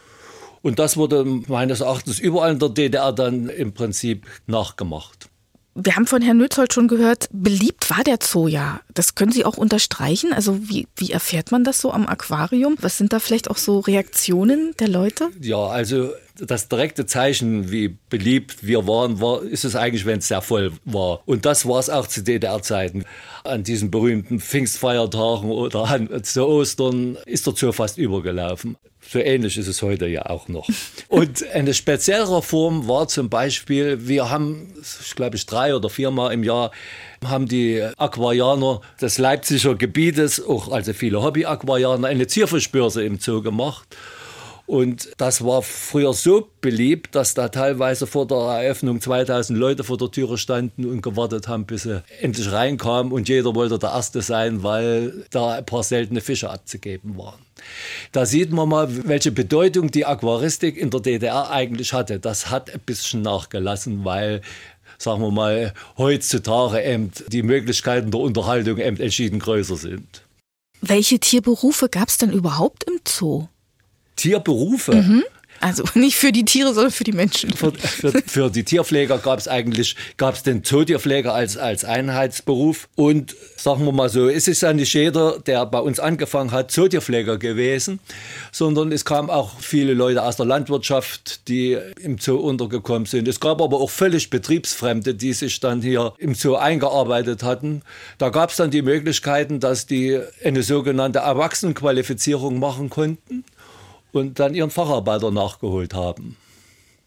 Und das wurde meines Erachtens überall in der DDR dann im Prinzip nachgemacht. Wir haben von Herrn Nützold schon gehört, beliebt war der Zoo ja. Das können Sie auch unterstreichen. Also wie, wie erfährt man das so am Aquarium? Was sind da vielleicht auch so Reaktionen der Leute? Ja, also das direkte Zeichen, wie beliebt wir waren, war, ist es eigentlich, wenn es sehr voll war. Und das war es auch zu DDR-Zeiten. An diesen berühmten Pfingstfeiertagen oder an, zu Ostern ist der Zoo fast übergelaufen. So ähnlich ist es heute ja auch noch. [laughs] Und eine speziellere Form war zum Beispiel, wir haben, ich glaube ich, drei oder viermal im Jahr haben die Aquarianer des Leipziger Gebietes, auch also viele Hobby-Aquarianer, eine Zierfischbörse im Zoo gemacht. Und das war früher so beliebt, dass da teilweise vor der Eröffnung 2000 Leute vor der Türe standen und gewartet haben, bis sie endlich reinkamen. Und jeder wollte der Erste sein, weil da ein paar seltene Fische abzugeben waren. Da sieht man mal, welche Bedeutung die Aquaristik in der DDR eigentlich hatte. Das hat ein bisschen nachgelassen, weil sagen wir mal, heutzutage eben die Möglichkeiten der Unterhaltung eben entschieden größer sind. Welche Tierberufe gab es denn überhaupt im Zoo? Tierberufe. Mhm. Also [laughs] nicht für die Tiere, sondern für die Menschen. Für, für, für die Tierpfleger gab es eigentlich gab's den Zootierpfleger als, als Einheitsberuf. Und sagen wir mal so, es ist ja nicht jeder, der bei uns angefangen hat, Zootierpfleger gewesen, sondern es kamen auch viele Leute aus der Landwirtschaft, die im Zoo untergekommen sind. Es gab aber auch völlig Betriebsfremde, die sich dann hier im Zoo eingearbeitet hatten. Da gab es dann die Möglichkeiten, dass die eine sogenannte Erwachsenenqualifizierung machen konnten und dann ihren Facharbeiter nachgeholt haben.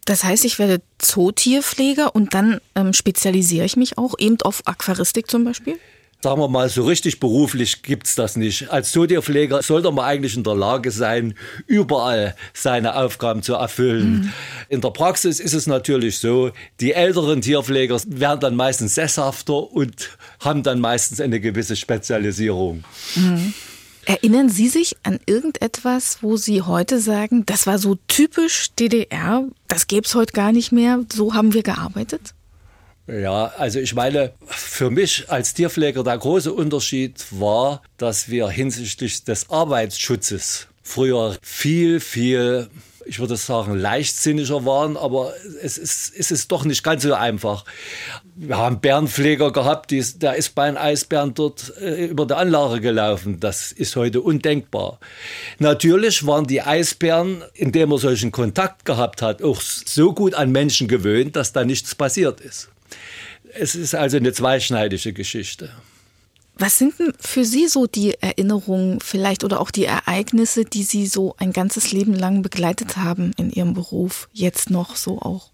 Das heißt, ich werde Zootierpfleger und dann ähm, spezialisiere ich mich auch eben auf Aquaristik zum Beispiel? Sagen wir mal, so richtig beruflich gibt es das nicht. Als Zootierpfleger sollte man eigentlich in der Lage sein, überall seine Aufgaben zu erfüllen. Mhm. In der Praxis ist es natürlich so, die älteren Tierpfleger werden dann meistens sesshafter und haben dann meistens eine gewisse Spezialisierung. Mhm. Erinnern Sie sich an irgendetwas, wo Sie heute sagen, das war so typisch DDR, das gäbe es heute gar nicht mehr, so haben wir gearbeitet? Ja, also ich meine, für mich als Tierpfleger der große Unterschied war, dass wir hinsichtlich des Arbeitsschutzes früher viel, viel ich würde sagen, leichtsinniger waren, aber es ist, es ist doch nicht ganz so einfach. Wir haben Bärenpfleger gehabt, die, der ist bei einem Eisbären dort äh, über die Anlage gelaufen. Das ist heute undenkbar. Natürlich waren die Eisbären, indem er solchen Kontakt gehabt hat, auch so gut an Menschen gewöhnt, dass da nichts passiert ist. Es ist also eine zweischneidige Geschichte. Was sind denn für Sie so die Erinnerungen vielleicht oder auch die Ereignisse, die Sie so ein ganzes Leben lang begleitet haben in Ihrem Beruf, jetzt noch so auch?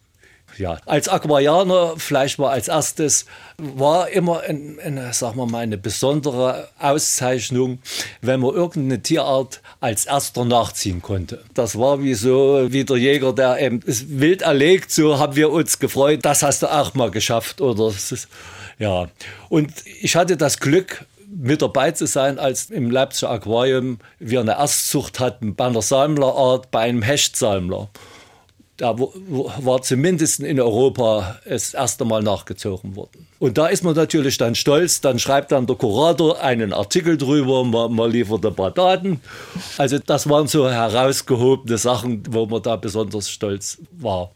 Ja, als Aquarianer vielleicht mal als erstes war immer ein, eine, sagen wir mal, eine besondere Auszeichnung, wenn man irgendeine Tierart als erster nachziehen konnte. Das war wie so wie der Jäger, der eben das Wild erlegt, so haben wir uns gefreut, das hast du auch mal geschafft oder ja. Und ich hatte das Glück, mit dabei zu sein, als im Leipziger Aquarium wir eine Erstzucht hatten bei einer Sammlerart, bei einem Hechtsammler da war zumindest in Europa das erste Mal nachgezogen worden. Und da ist man natürlich dann stolz, dann schreibt dann der Kurator einen Artikel drüber, man, man liefert ein paar Daten. Also das waren so herausgehobene Sachen, wo man da besonders stolz war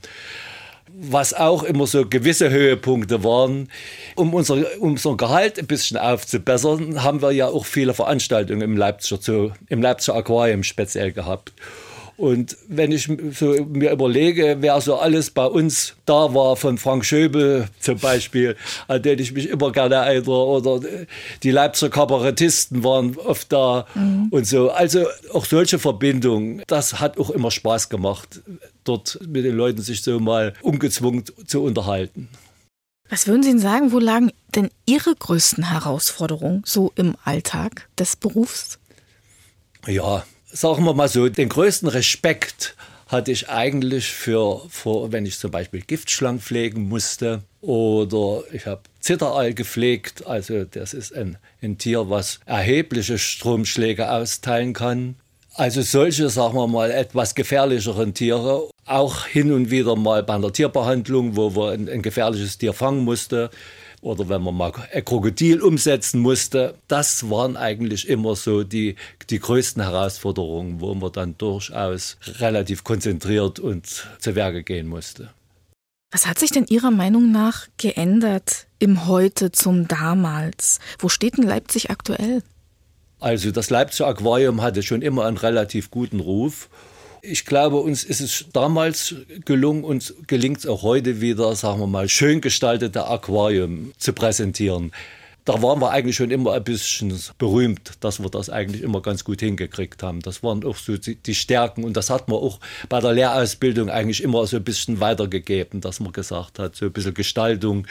was auch immer so gewisse Höhepunkte waren. Um unser, unser Gehalt ein bisschen aufzubessern, haben wir ja auch viele Veranstaltungen im Leipziger, Zoo, im Leipziger Aquarium speziell gehabt. Und wenn ich so mir überlege, wer so alles bei uns da war, von Frank Schöbel zum Beispiel, [laughs] an den ich mich immer gerne erinnere, oder die Leipziger Kabarettisten waren oft da mhm. und so. Also auch solche Verbindungen, das hat auch immer Spaß gemacht, dort mit den Leuten sich so mal ungezwungen zu unterhalten. Was würden Sie sagen, wo lagen denn Ihre größten Herausforderungen so im Alltag des Berufs? Ja, sagen wir mal so, den größten Respekt hatte ich eigentlich für, für wenn ich zum Beispiel Giftschlangen pflegen musste oder ich habe Zitterall gepflegt. Also das ist ein, ein Tier, was erhebliche Stromschläge austeilen kann. Also solche, sagen wir mal, etwas gefährlicheren Tiere. Auch hin und wieder mal bei einer Tierbehandlung, wo wir ein, ein gefährliches Tier fangen mussten oder wenn man mal ein Krokodil umsetzen musste. Das waren eigentlich immer so die, die größten Herausforderungen, wo man dann durchaus relativ konzentriert und zu Werke gehen musste. Was hat sich denn Ihrer Meinung nach geändert im Heute zum damals? Wo steht denn Leipzig aktuell? Also das Leipziger Aquarium hatte schon immer einen relativ guten Ruf ich glaube, uns ist es damals gelungen, uns gelingt es auch heute wieder, sagen wir mal, schön gestaltete Aquarium zu präsentieren da waren wir eigentlich schon immer ein bisschen berühmt, dass wir das eigentlich immer ganz gut hingekriegt haben. Das waren auch so die Stärken und das hat man auch bei der Lehrausbildung eigentlich immer so ein bisschen weitergegeben, dass man gesagt hat, so ein bisschen Gestaltung,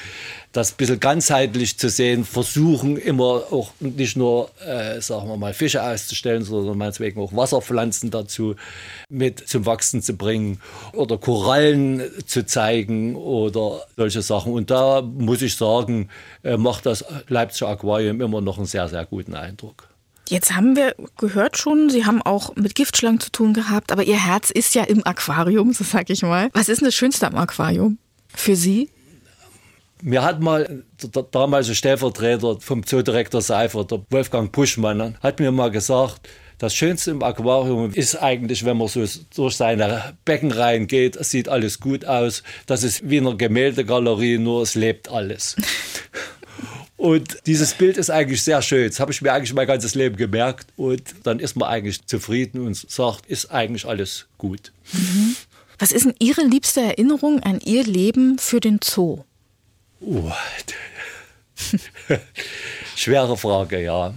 das ein bisschen ganzheitlich zu sehen, versuchen immer auch nicht nur, äh, sagen wir mal, Fische auszustellen, sondern meinetwegen auch Wasserpflanzen dazu mit zum Wachsen zu bringen oder Korallen zu zeigen oder solche Sachen. Und da muss ich sagen, äh, macht das leider Leipziger Aquarium immer noch einen sehr, sehr guten Eindruck. Jetzt haben wir gehört schon, Sie haben auch mit Giftschlangen zu tun gehabt, aber Ihr Herz ist ja im Aquarium, [laughs] so sag ich mal. Was ist denn das Schönste am Aquarium für Sie? Mir hat mal der damalige Stellvertreter vom Zoodirektor Seifer, der Wolfgang Puschmann, hat mir mal gesagt, das Schönste im Aquarium ist eigentlich, wenn man so durch seine Becken reingeht, es sieht alles gut aus. Das ist wie eine Gemäldegalerie, nur es lebt alles. [laughs] Und dieses Bild ist eigentlich sehr schön. Das habe ich mir eigentlich mein ganzes Leben gemerkt. Und dann ist man eigentlich zufrieden und sagt, ist eigentlich alles gut. Mhm. Was ist denn Ihre liebste Erinnerung an Ihr Leben für den Zoo? Oh. [laughs] Schwere Frage, ja.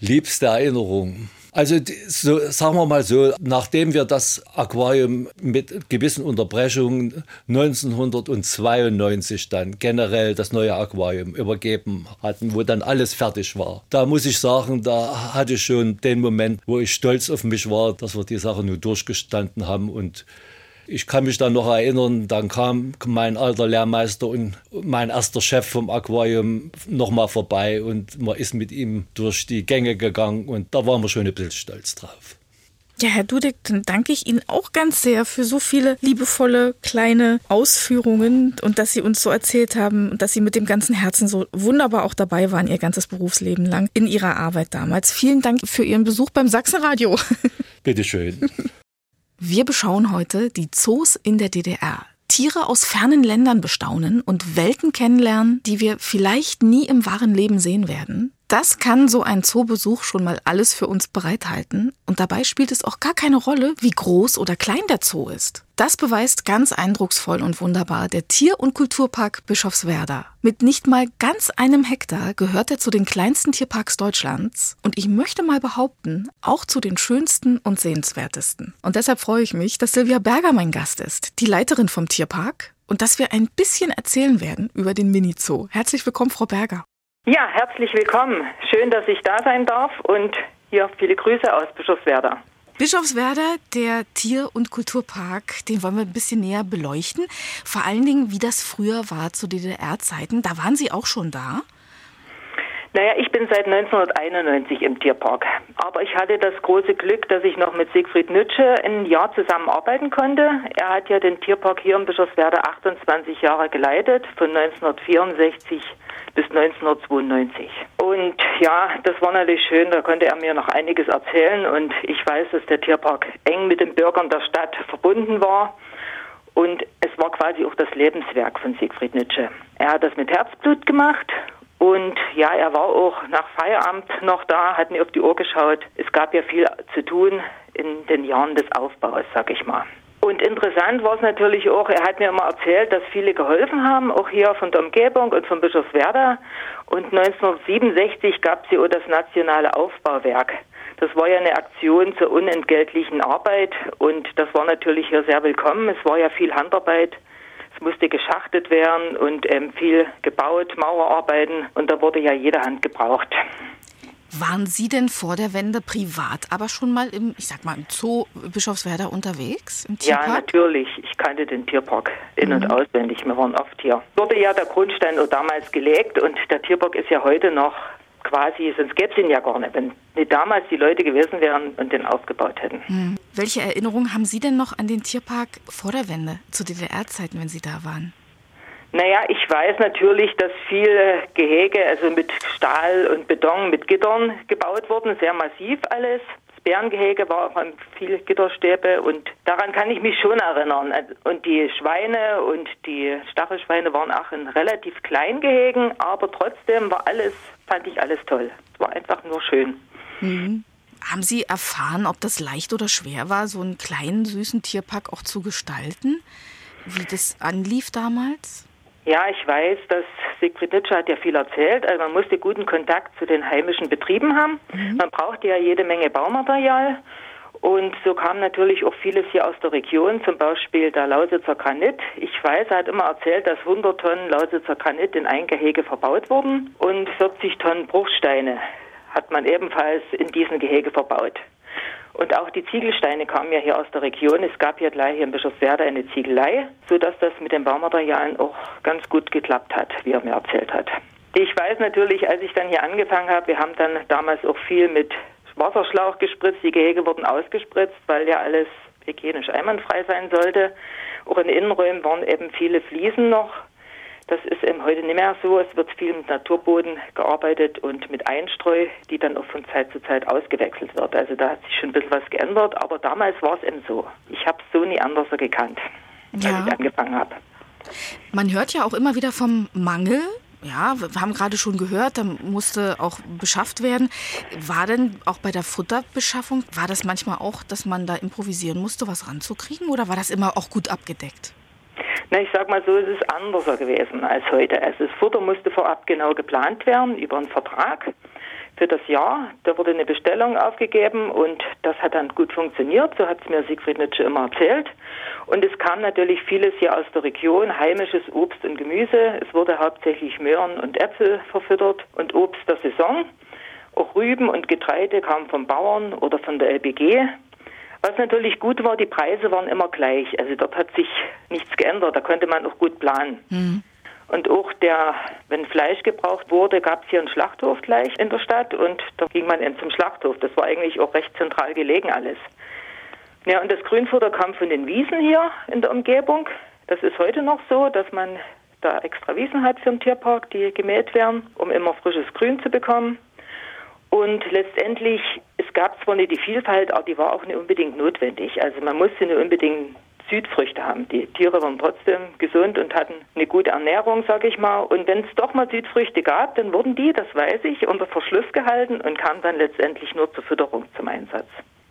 Liebste Erinnerung. Also so, sagen wir mal so, nachdem wir das Aquarium mit gewissen Unterbrechungen 1992 dann generell das neue Aquarium übergeben hatten, wo dann alles fertig war, da muss ich sagen, da hatte ich schon den Moment, wo ich stolz auf mich war, dass wir die Sache nur durchgestanden haben und ich kann mich dann noch erinnern, dann kam mein alter Lehrmeister und mein erster Chef vom Aquarium nochmal vorbei und man ist mit ihm durch die Gänge gegangen und da waren wir schon ein bisschen stolz drauf. Ja, Herr Dudek, dann danke ich Ihnen auch ganz sehr für so viele liebevolle kleine Ausführungen und dass Sie uns so erzählt haben und dass Sie mit dem ganzen Herzen so wunderbar auch dabei waren, Ihr ganzes Berufsleben lang in Ihrer Arbeit damals. Vielen Dank für Ihren Besuch beim Sachsenradio. [laughs] Bitteschön. Wir beschauen heute die Zoos in der DDR. Tiere aus fernen Ländern bestaunen und Welten kennenlernen, die wir vielleicht nie im wahren Leben sehen werden. Das kann so ein Zoobesuch schon mal alles für uns bereithalten. Und dabei spielt es auch gar keine Rolle, wie groß oder klein der Zoo ist. Das beweist ganz eindrucksvoll und wunderbar der Tier- und Kulturpark Bischofswerda. Mit nicht mal ganz einem Hektar gehört er zu den kleinsten Tierparks Deutschlands und ich möchte mal behaupten, auch zu den schönsten und sehenswertesten. Und deshalb freue ich mich, dass Silvia Berger mein Gast ist, die Leiterin vom Tierpark und dass wir ein bisschen erzählen werden über den Mini-Zoo. Herzlich willkommen, Frau Berger. Ja, herzlich willkommen. Schön, dass ich da sein darf und hier viele Grüße aus Bischofswerda. Bischofswerda, der Tier- und Kulturpark, den wollen wir ein bisschen näher beleuchten. Vor allen Dingen, wie das früher war zu DDR-Zeiten. Da waren Sie auch schon da? Naja, ich bin seit 1991 im Tierpark. Aber ich hatte das große Glück, dass ich noch mit Siegfried Nütsche ein Jahr zusammenarbeiten konnte. Er hat ja den Tierpark hier in Bischofswerda 28 Jahre geleitet, von 1964 bis 1992. Und ja, das war natürlich schön, da konnte er mir noch einiges erzählen und ich weiß, dass der Tierpark eng mit den Bürgern der Stadt verbunden war. Und es war quasi auch das Lebenswerk von Siegfried Nitsche. Er hat das mit Herzblut gemacht und ja, er war auch nach Feierabend noch da, hat mir auf die Uhr geschaut. Es gab ja viel zu tun in den Jahren des Aufbaus, sag ich mal. Und interessant war es natürlich auch, er hat mir immer erzählt, dass viele geholfen haben, auch hier von der Umgebung und von Bischofswerda. Und 1967 gab es hier auch das Nationale Aufbauwerk. Das war ja eine Aktion zur unentgeltlichen Arbeit und das war natürlich hier sehr willkommen. Es war ja viel Handarbeit. Es musste geschachtet werden und ähm, viel gebaut, Mauerarbeiten und da wurde ja jede Hand gebraucht. Waren Sie denn vor der Wende privat aber schon mal im, ich sag mal, im Zoo Bischofswerda unterwegs? ja, natürlich. Ich kannte den Tierpark in- mhm. und auswendig. Wir waren oft hier. Wurde ja der Grundstein damals gelegt und der Tierpark ist ja heute noch quasi, sonst gäbe es ihn ja gar nicht, wenn nicht damals die Leute gewesen wären und den aufgebaut hätten. Mhm. Welche Erinnerungen haben Sie denn noch an den Tierpark vor der Wende, zu DDR-Zeiten, wenn Sie da waren? Naja, ich weiß natürlich, dass viele Gehege, also mit Stahl und Beton, mit Gittern gebaut wurden, sehr massiv alles. Das Bärengehege war auch viel Gitterstäbe und daran kann ich mich schon erinnern. Und die Schweine und die Stachelschweine waren auch in relativ kleinen Gehegen, aber trotzdem war alles, fand ich alles toll. Es war einfach nur schön. Mhm. Haben Sie erfahren, ob das leicht oder schwer war, so einen kleinen, süßen Tierpark auch zu gestalten? Wie das anlief damals? Ja, ich weiß, dass Siegfried Nitsche hat ja viel erzählt. Also man musste guten Kontakt zu den heimischen Betrieben haben. Mhm. Man brauchte ja jede Menge Baumaterial. Und so kam natürlich auch vieles hier aus der Region, zum Beispiel der Lausitzer Granit. Ich weiß, er hat immer erzählt, dass 100 Tonnen Lausitzer Granit in ein Gehege verbaut wurden und 40 Tonnen Bruchsteine hat man ebenfalls in diesen Gehege verbaut. Und auch die Ziegelsteine kamen ja hier aus der Region. Es gab ja gleich hier in Bischofswerda eine Ziegelei, sodass das mit den Baumaterialien auch ganz gut geklappt hat, wie er mir erzählt hat. Ich weiß natürlich, als ich dann hier angefangen habe, wir haben dann damals auch viel mit Wasserschlauch gespritzt. Die Gehege wurden ausgespritzt, weil ja alles hygienisch einwandfrei sein sollte. Auch in den Innenräumen waren eben viele Fliesen noch. Das ist eben heute nicht mehr so. Es wird viel mit Naturboden gearbeitet und mit Einstreu, die dann auch von Zeit zu Zeit ausgewechselt wird. Also da hat sich schon ein bisschen was geändert, aber damals war es eben so. Ich habe es so nie anders gekannt, ja. als ich angefangen habe. Man hört ja auch immer wieder vom Mangel ja, wir haben gerade schon gehört, da musste auch beschafft werden. War denn auch bei der Futterbeschaffung, war das manchmal auch, dass man da improvisieren musste, was ranzukriegen oder war das immer auch gut abgedeckt? Na, ich sag mal so, es ist anders gewesen als heute. Also das Futter musste vorab genau geplant werden über einen Vertrag für das Jahr. Da wurde eine Bestellung aufgegeben und das hat dann gut funktioniert. So hat es mir Siegfried Nitsche immer erzählt. Und es kam natürlich vieles hier aus der Region, heimisches Obst und Gemüse. Es wurde hauptsächlich Möhren und Äpfel verfüttert und Obst der Saison. Auch Rüben und Getreide kamen vom Bauern oder von der LBG. Was natürlich gut war, die Preise waren immer gleich. Also dort hat sich nichts geändert. Da konnte man auch gut planen. Mhm. Und auch der, wenn Fleisch gebraucht wurde, gab es hier einen Schlachthof gleich in der Stadt und da ging man eben zum Schlachthof. Das war eigentlich auch recht zentral gelegen alles. Ja, und das Grünfutter kam von den Wiesen hier in der Umgebung. Das ist heute noch so, dass man da extra Wiesen hat für den Tierpark, die gemäht werden, um immer frisches Grün zu bekommen. Und letztendlich, es gab zwar nicht die Vielfalt, aber die war auch nicht unbedingt notwendig. Also man musste nicht unbedingt Südfrüchte haben. Die Tiere waren trotzdem gesund und hatten eine gute Ernährung, sage ich mal. Und wenn es doch mal Südfrüchte gab, dann wurden die, das weiß ich, unter Verschluss gehalten und kamen dann letztendlich nur zur Fütterung zum Einsatz.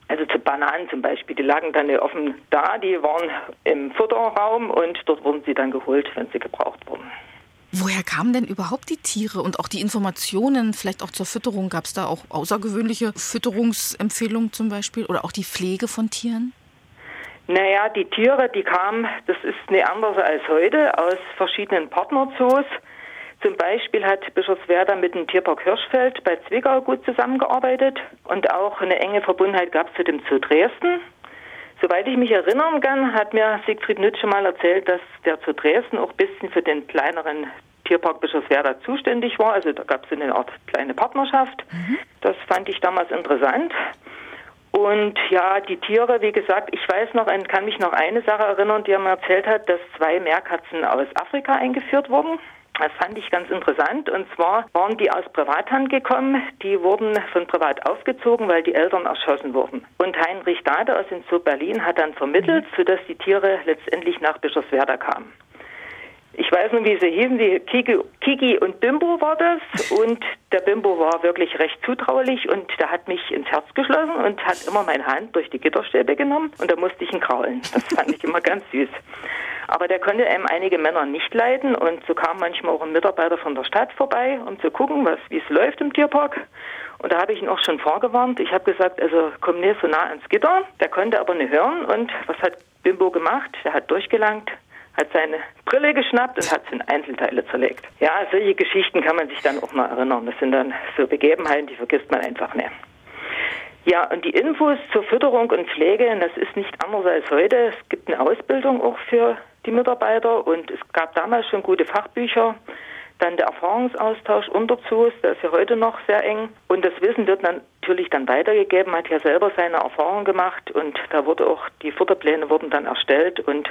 Also zu Bananen zum Beispiel, die lagen dann offen da, die waren im Futterraum und dort wurden sie dann geholt, wenn sie gebraucht wurden. Woher kamen denn überhaupt die Tiere und auch die Informationen, vielleicht auch zur Fütterung? Gab es da auch außergewöhnliche Fütterungsempfehlungen zum Beispiel oder auch die Pflege von Tieren? Naja, die Tiere, die kamen, das ist nicht anders als heute, aus verschiedenen Partnerzoos. Zum Beispiel hat Bischofswerda mit dem Tierpark Hirschfeld bei Zwickau gut zusammengearbeitet und auch eine enge Verbundenheit gab es zu dem Zoo Dresden. Soweit ich mich erinnern kann, hat mir Siegfried Nützsche mal erzählt, dass der Zoo Dresden auch ein bisschen für den kleineren Tierpark Bischofswerda zuständig war. Also da gab es eine Art kleine Partnerschaft. Mhm. Das fand ich damals interessant. Und ja, die Tiere, wie gesagt, ich weiß noch, kann mich noch eine Sache erinnern, die er mir erzählt hat, dass zwei Meerkatzen aus Afrika eingeführt wurden. Das fand ich ganz interessant. Und zwar waren die aus Privathand gekommen. Die wurden von Privat aufgezogen, weil die Eltern erschossen wurden. Und Heinrich Dade aus dem Zoo Berlin hat dann vermittelt, sodass die Tiere letztendlich nach Bischofswerda kamen. Ich weiß nur, wie sie hießen. Die Kiki, Kiki und Bimbo war das. Und der Bimbo war wirklich recht zutraulich und der hat mich ins Herz geschlossen und hat immer meine Hand durch die Gitterstäbe genommen und da musste ich ihn kraulen. Das fand ich immer ganz süß. Aber der konnte eben einige Männer nicht leiden und so kam manchmal auch ein Mitarbeiter von der Stadt vorbei, um zu gucken, was, wie es läuft im Tierpark. Und da habe ich ihn auch schon vorgewarnt. Ich habe gesagt, also komm nicht so nah ans Gitter. Der konnte aber nicht hören und was hat Bimbo gemacht? Der hat durchgelangt hat seine Brille geschnappt und hat sie in Einzelteile zerlegt. Ja, solche Geschichten kann man sich dann auch noch erinnern. Das sind dann so Begebenheiten, die vergisst man einfach nicht. Ja, und die Infos zur Fütterung und Pflege, das ist nicht anders als heute. Es gibt eine Ausbildung auch für die Mitarbeiter und es gab damals schon gute Fachbücher. Dann der Erfahrungsaustausch unter Zoos, der ist ja heute noch sehr eng. Und das Wissen wird natürlich dann weitergegeben, hat ja selber seine Erfahrungen gemacht und da wurde auch, die Futterpläne wurden dann erstellt und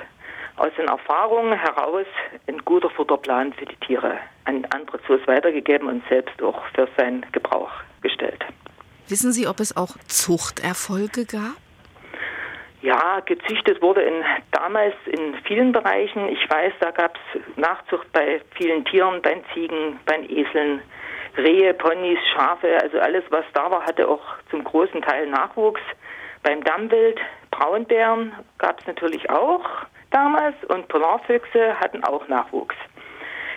aus den Erfahrungen heraus ein guter Futterplan für die Tiere an andere Zoos weitergegeben und selbst auch für seinen Gebrauch gestellt. Wissen Sie, ob es auch Zuchterfolge gab? Ja, gezüchtet wurde in, damals in vielen Bereichen. Ich weiß, da gab es Nachzucht bei vielen Tieren, bei Ziegen, bei Eseln, Rehe, Ponys, Schafe, also alles, was da war, hatte auch zum großen Teil Nachwuchs. Beim Dammwild, Braunbären gab es natürlich auch damals und Polarfüchse hatten auch Nachwuchs.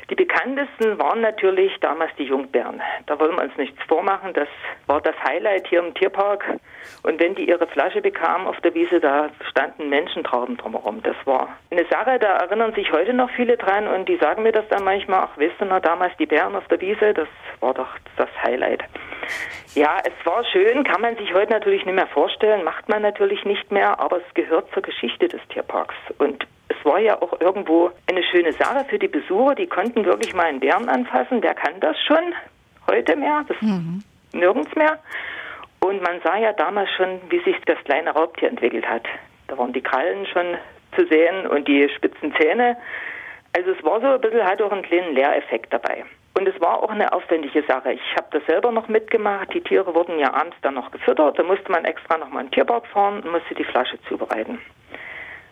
Die bekanntesten waren natürlich damals die Jungbären. Da wollen wir uns nichts vormachen. Das war das Highlight hier im Tierpark. Und wenn die ihre Flasche bekamen auf der Wiese, da standen Menschentrauben drumherum. Das war eine Sache, da erinnern sich heute noch viele dran und die sagen mir das dann manchmal, ach, wisst ihr noch, damals die Bären auf der Wiese, das war doch das Highlight. Ja, es war schön, kann man sich heute natürlich nicht mehr vorstellen, macht man natürlich nicht mehr, aber es gehört zur Geschichte des Tierparks. Und war ja auch irgendwo eine schöne Sache für die Besucher, die konnten wirklich mal einen Bären anfassen, der kann das schon heute mehr, das mhm. nirgends mehr. Und man sah ja damals schon, wie sich das kleine Raubtier entwickelt hat. Da waren die Krallen schon zu sehen und die spitzen Zähne. Also es war so ein bisschen, hat auch einen kleinen Lehreffekt dabei. Und es war auch eine aufwendige Sache. Ich habe das selber noch mitgemacht. Die Tiere wurden ja abends dann noch gefüttert. Da musste man extra noch mal einen Tierpark fahren und musste die Flasche zubereiten.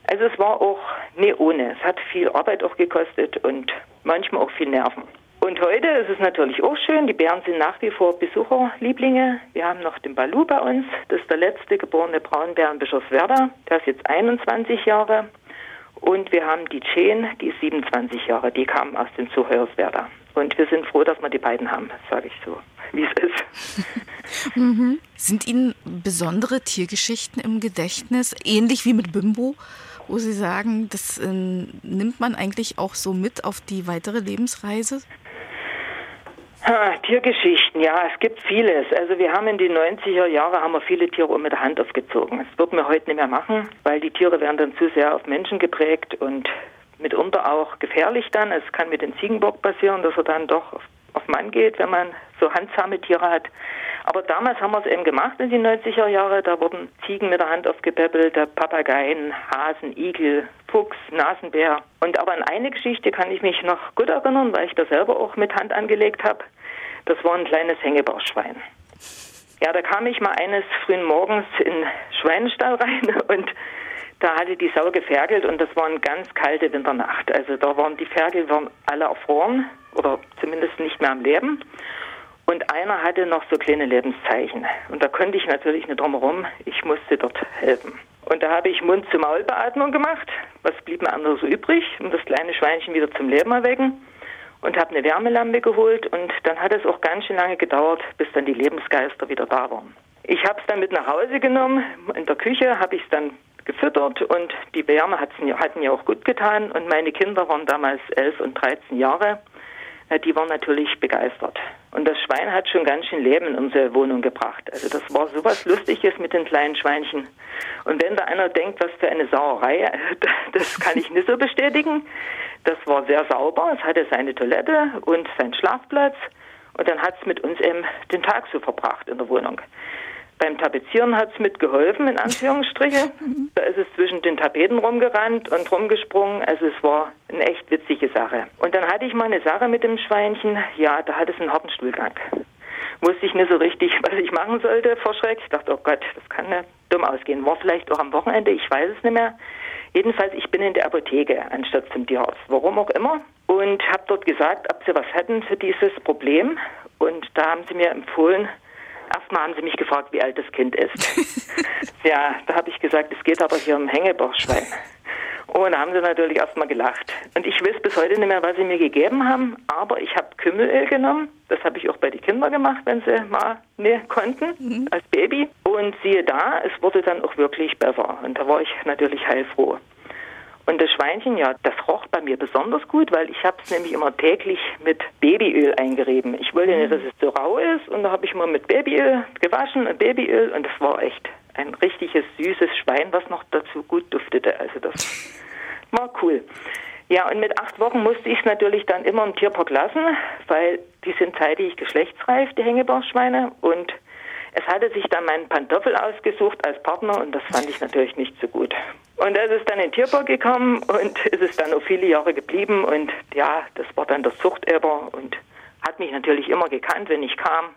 Also es war auch nie ohne. Es hat viel Arbeit auch gekostet und manchmal auch viel Nerven. Und heute ist es natürlich auch schön. Die Bären sind nach wie vor Besucherlieblinge. Wir haben noch den Balu bei uns. Das ist der letzte geborene Braunbär in Bischofswerda. Der ist jetzt 21 Jahre. Und wir haben die Jane, die ist 27 Jahre. Die kam aus dem Zoo. Und wir sind froh, dass wir die beiden haben, sage ich so, wie es ist. [laughs] mhm. Sind Ihnen besondere Tiergeschichten im Gedächtnis, ähnlich wie mit Bimbo? Wo Sie sagen, das äh, nimmt man eigentlich auch so mit auf die weitere Lebensreise? Tiergeschichten, ja, es gibt vieles. Also wir haben in den 90er Jahren haben wir viele Tiere mit der Hand aufgezogen. Das würden wir heute nicht mehr machen, weil die Tiere werden dann zu sehr auf Menschen geprägt und mitunter auch gefährlich dann. Es kann mit dem Ziegenbock passieren, dass er dann doch auf Mann geht, wenn man so handsame Tiere hat. Aber damals haben wir es eben gemacht in den 90er Jahren. Da wurden Ziegen mit der Hand aufgepäppelt, Papageien, Hasen, Igel, Fuchs, Nasenbär. Und aber an eine Geschichte kann ich mich noch gut erinnern, weil ich das selber auch mit Hand angelegt habe. Das war ein kleines Hängebauschwein. Ja, da kam ich mal eines frühen Morgens in den Schweinestall rein [laughs] und da hatte die Sau geferkelt und das war eine ganz kalte Winternacht. Also da waren die Ferkel waren alle erfroren oder zumindest nicht mehr am Leben. Und einer hatte noch so kleine Lebenszeichen. Und da konnte ich natürlich nicht drumherum. Ich musste dort helfen. Und da habe ich Mund-zu-Maul-Beatmung gemacht. Was blieb mir anderes übrig, um das kleine Schweinchen wieder zum Leben erwecken? Und habe eine Wärmelampe geholt. Und dann hat es auch ganz schön lange gedauert, bis dann die Lebensgeister wieder da waren. Ich habe es dann mit nach Hause genommen. In der Küche habe ich es dann gefüttert und die Wärme hat mir auch gut getan. Und meine Kinder waren damals elf und 13 Jahre die waren natürlich begeistert. Und das Schwein hat schon ganz schön Leben in unsere Wohnung gebracht. Also das war sowas Lustiges mit den kleinen Schweinchen. Und wenn da einer denkt, was für eine Sauerei, [laughs] das kann ich nicht so bestätigen. Das war sehr sauber. Es hatte seine Toilette und seinen Schlafplatz. Und dann hat es mit uns eben den Tag so verbracht in der Wohnung. Beim Tapezieren hat es mitgeholfen, in [laughs] Anführungsstriche. Da ist es zwischen den Tapeten rumgerannt und rumgesprungen. Also es war eine echt witzige Sache. Und dann hatte ich mal eine Sache mit dem Schweinchen. Ja, da hat es einen harten Stuhlgang. Wusste ich nicht so richtig, [laughs] was ich machen sollte vor Schreck. Ich dachte, oh Gott, das kann ja dumm ausgehen. War vielleicht auch am Wochenende, ich weiß es nicht mehr. Jedenfalls, ich bin in der Apotheke anstatt zum Tierarzt. Warum auch immer. Und habe dort gesagt, ob sie was hätten für dieses Problem. Und da haben sie mir empfohlen, Erstmal haben sie mich gefragt, wie alt das Kind ist. [laughs] ja, da habe ich gesagt, es geht aber hier um Hängebauchschwein. Und da haben sie natürlich erstmal gelacht. Und ich weiß bis heute nicht mehr, was sie mir gegeben haben, aber ich habe Kümmelöl genommen. Das habe ich auch bei den Kindern gemacht, wenn sie mal ne, konnten, mhm. als Baby. Und siehe da, es wurde dann auch wirklich besser. Und da war ich natürlich heilfroh. Und das Schweinchen, ja, das roch bei mir besonders gut, weil ich habe es nämlich immer täglich mit Babyöl eingerieben. Ich wollte nicht, dass es so rau ist und da habe ich mal mit Babyöl gewaschen und Babyöl und das war echt ein richtiges süßes Schwein, was noch dazu gut duftete. Also das war cool. Ja, und mit acht Wochen musste ich es natürlich dann immer im Tierpark lassen, weil die sind zeitig geschlechtsreif, die Hängebauchschweine. Und es hatte sich dann mein Pantoffel ausgesucht als Partner und das fand ich natürlich nicht so gut. Und er ist dann in Tierpark gekommen und ist es dann auch viele Jahre geblieben und ja, das war dann der Zuchteber und hat mich natürlich immer gekannt, wenn ich kam.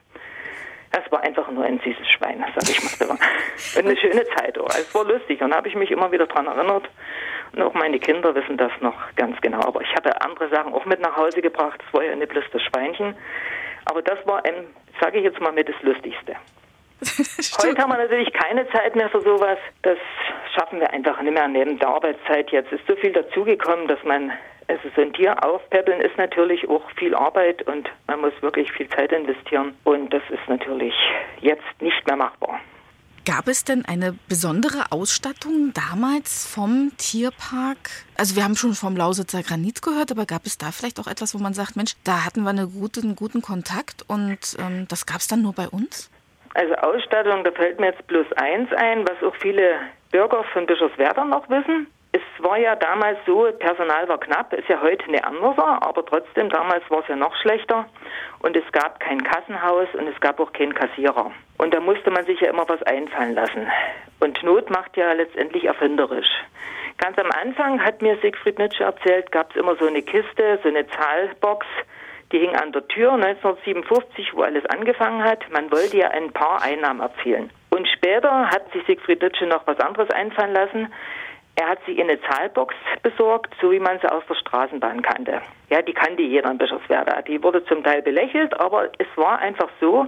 Es war einfach nur ein süßes Schwein, sag ich mal. Und eine schöne Zeit auch. Es war lustig und habe ich mich immer wieder daran erinnert. Und auch meine Kinder wissen das noch ganz genau. Aber ich habe andere Sachen auch mit nach Hause gebracht. Das war ja nicht bloß das Schweinchen. Aber das war ein, sage ich jetzt mal, mit das Lustigste. Heute haben wir natürlich keine Zeit mehr für sowas. Das schaffen wir einfach nicht mehr neben der Arbeitszeit. Jetzt ist so viel dazugekommen, dass man, also so ein Tier aufpäppeln ist natürlich auch viel Arbeit und man muss wirklich viel Zeit investieren. Und das ist natürlich jetzt nicht mehr machbar. Gab es denn eine besondere Ausstattung damals vom Tierpark? Also wir haben schon vom Lausitzer Granit gehört, aber gab es da vielleicht auch etwas, wo man sagt, Mensch, da hatten wir einen guten, guten Kontakt und ähm, das gab es dann nur bei uns? Also Ausstattung, da fällt mir jetzt bloß eins ein, was auch viele Bürger von Bischofswerda noch wissen. Es war ja damals so, Personal war knapp, ist ja heute eine andere, aber trotzdem, damals war es ja noch schlechter. Und es gab kein Kassenhaus und es gab auch keinen Kassierer. Und da musste man sich ja immer was einfallen lassen. Und Not macht ja letztendlich erfinderisch. Ganz am Anfang hat mir Siegfried Nitsche erzählt, gab es immer so eine Kiste, so eine Zahlbox, die hing an der Tür 1957, wo alles angefangen hat. Man wollte ja ein paar Einnahmen erzielen. Und später hat sich Siegfried Ditsche noch was anderes einfallen lassen. Er hat sich eine Zahlbox besorgt, so wie man sie aus der Straßenbahn kannte. Ja, die kannte jeder in Bischofswerda. Die wurde zum Teil belächelt, aber es war einfach so,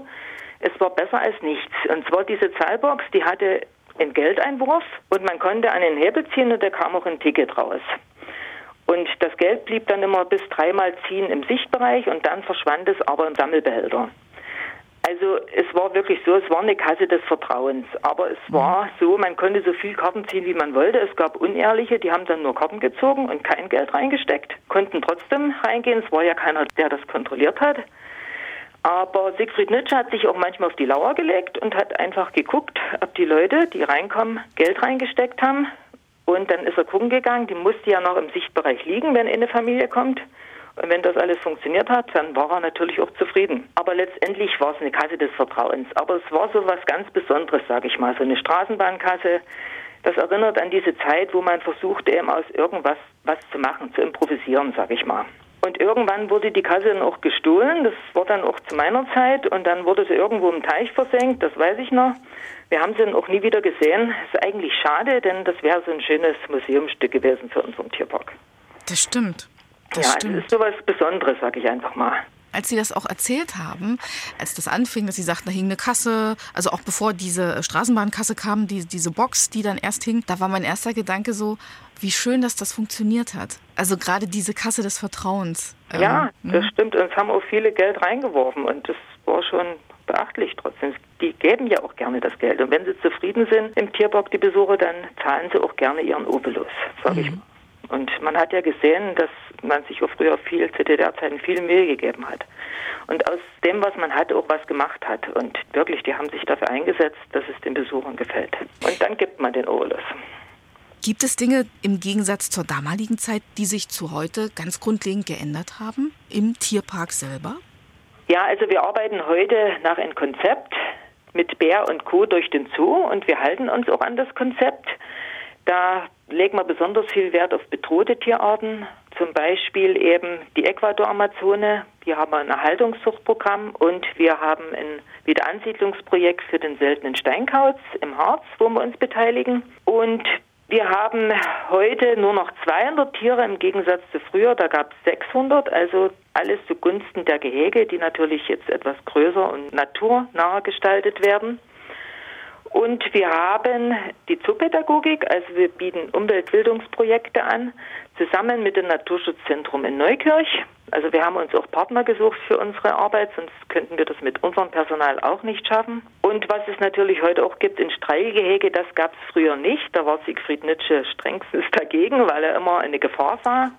es war besser als nichts. Und zwar diese Zahlbox, die hatte einen Geldeinwurf und man konnte an den Hebel ziehen und da kam auch ein Ticket raus. Und das Geld blieb dann immer bis dreimal ziehen im Sichtbereich und dann verschwand es aber im Sammelbehälter. Also es war wirklich so, es war eine Kasse des Vertrauens. Aber es war mhm. so, man konnte so viel Karten ziehen, wie man wollte. Es gab Unehrliche, die haben dann nur Karten gezogen und kein Geld reingesteckt, konnten trotzdem reingehen. Es war ja keiner, der das kontrolliert hat. Aber Siegfried Nitsche hat sich auch manchmal auf die Lauer gelegt und hat einfach geguckt, ob die Leute, die reinkommen, Geld reingesteckt haben. Und dann ist er gucken gegangen, die musste ja noch im Sichtbereich liegen, wenn eine Familie kommt. Und wenn das alles funktioniert hat, dann war er natürlich auch zufrieden. Aber letztendlich war es eine Kasse des Vertrauens. Aber es war so was ganz Besonderes, sage ich mal. So eine Straßenbahnkasse. Das erinnert an diese Zeit, wo man versuchte, eben aus irgendwas was zu machen, zu improvisieren, sage ich mal. Und irgendwann wurde die Kasse dann auch gestohlen. Das war dann auch zu meiner Zeit. Und dann wurde sie irgendwo im Teich versenkt, das weiß ich noch. Wir haben sie dann auch nie wieder gesehen. Das ist eigentlich schade, denn das wäre so ein schönes Museumsstück gewesen für unseren Tierpark. Das stimmt. Das ja, stimmt. es ist sowas Besonderes, sag ich einfach mal. Als Sie das auch erzählt haben, als das anfing, dass Sie sagten, da hing eine Kasse, also auch bevor diese Straßenbahnkasse kam, die, diese Box, die dann erst hing, da war mein erster Gedanke so, wie schön, dass das funktioniert hat. Also gerade diese Kasse des Vertrauens. Ähm, Ja, das ne? stimmt. Und es haben auch viele Geld reingeworfen und das war schon beachtlich trotzdem. Die geben ja auch gerne das Geld. Und wenn sie zufrieden sind im Tierpark, die Besucher, dann zahlen sie auch gerne ihren Obolus, sage ich mal. Und man hat ja gesehen, dass man sich auch früher viel zu DDR-Zeiten viel Mühe gegeben hat. Und aus dem, was man hatte, auch was gemacht hat. Und wirklich, die haben sich dafür eingesetzt, dass es den Besuchern gefällt. Und dann gibt man den Obolus. Gibt es Dinge im Gegensatz zur damaligen Zeit, die sich zu heute ganz grundlegend geändert haben im Tierpark selber? Ja, also wir arbeiten heute nach einem Konzept mit Bär und Co. durch den Zoo und wir halten uns auch an das Konzept. Da legen wir besonders viel Wert auf bedrohte Tierarten, zum Beispiel eben die Äquator-Amazone. Hier haben wir ein Erhaltungszuchtprogramm und wir haben ein Wiederansiedlungsprojekt für den seltenen Steinkauz im Harz, wo wir uns beteiligen. Und wir haben heute nur noch 200 Tiere im Gegensatz zu früher. Da gab es 600, also alles zugunsten der Gehege, die natürlich jetzt etwas größer und naturnaher gestaltet werden. Und wir haben die Zoopädagogik, also wir bieten Umweltbildungsprojekte an, zusammen mit dem Naturschutzzentrum in Neukirch. Also wir haben uns auch Partner gesucht für unsere Arbeit, sonst könnten wir das mit unserem Personal auch nicht schaffen. Und was es natürlich heute auch gibt in Streilgehege, das gab es früher nicht. Da war Siegfried Nitsche strengstens dagegen, weil er immer eine Gefahr sah.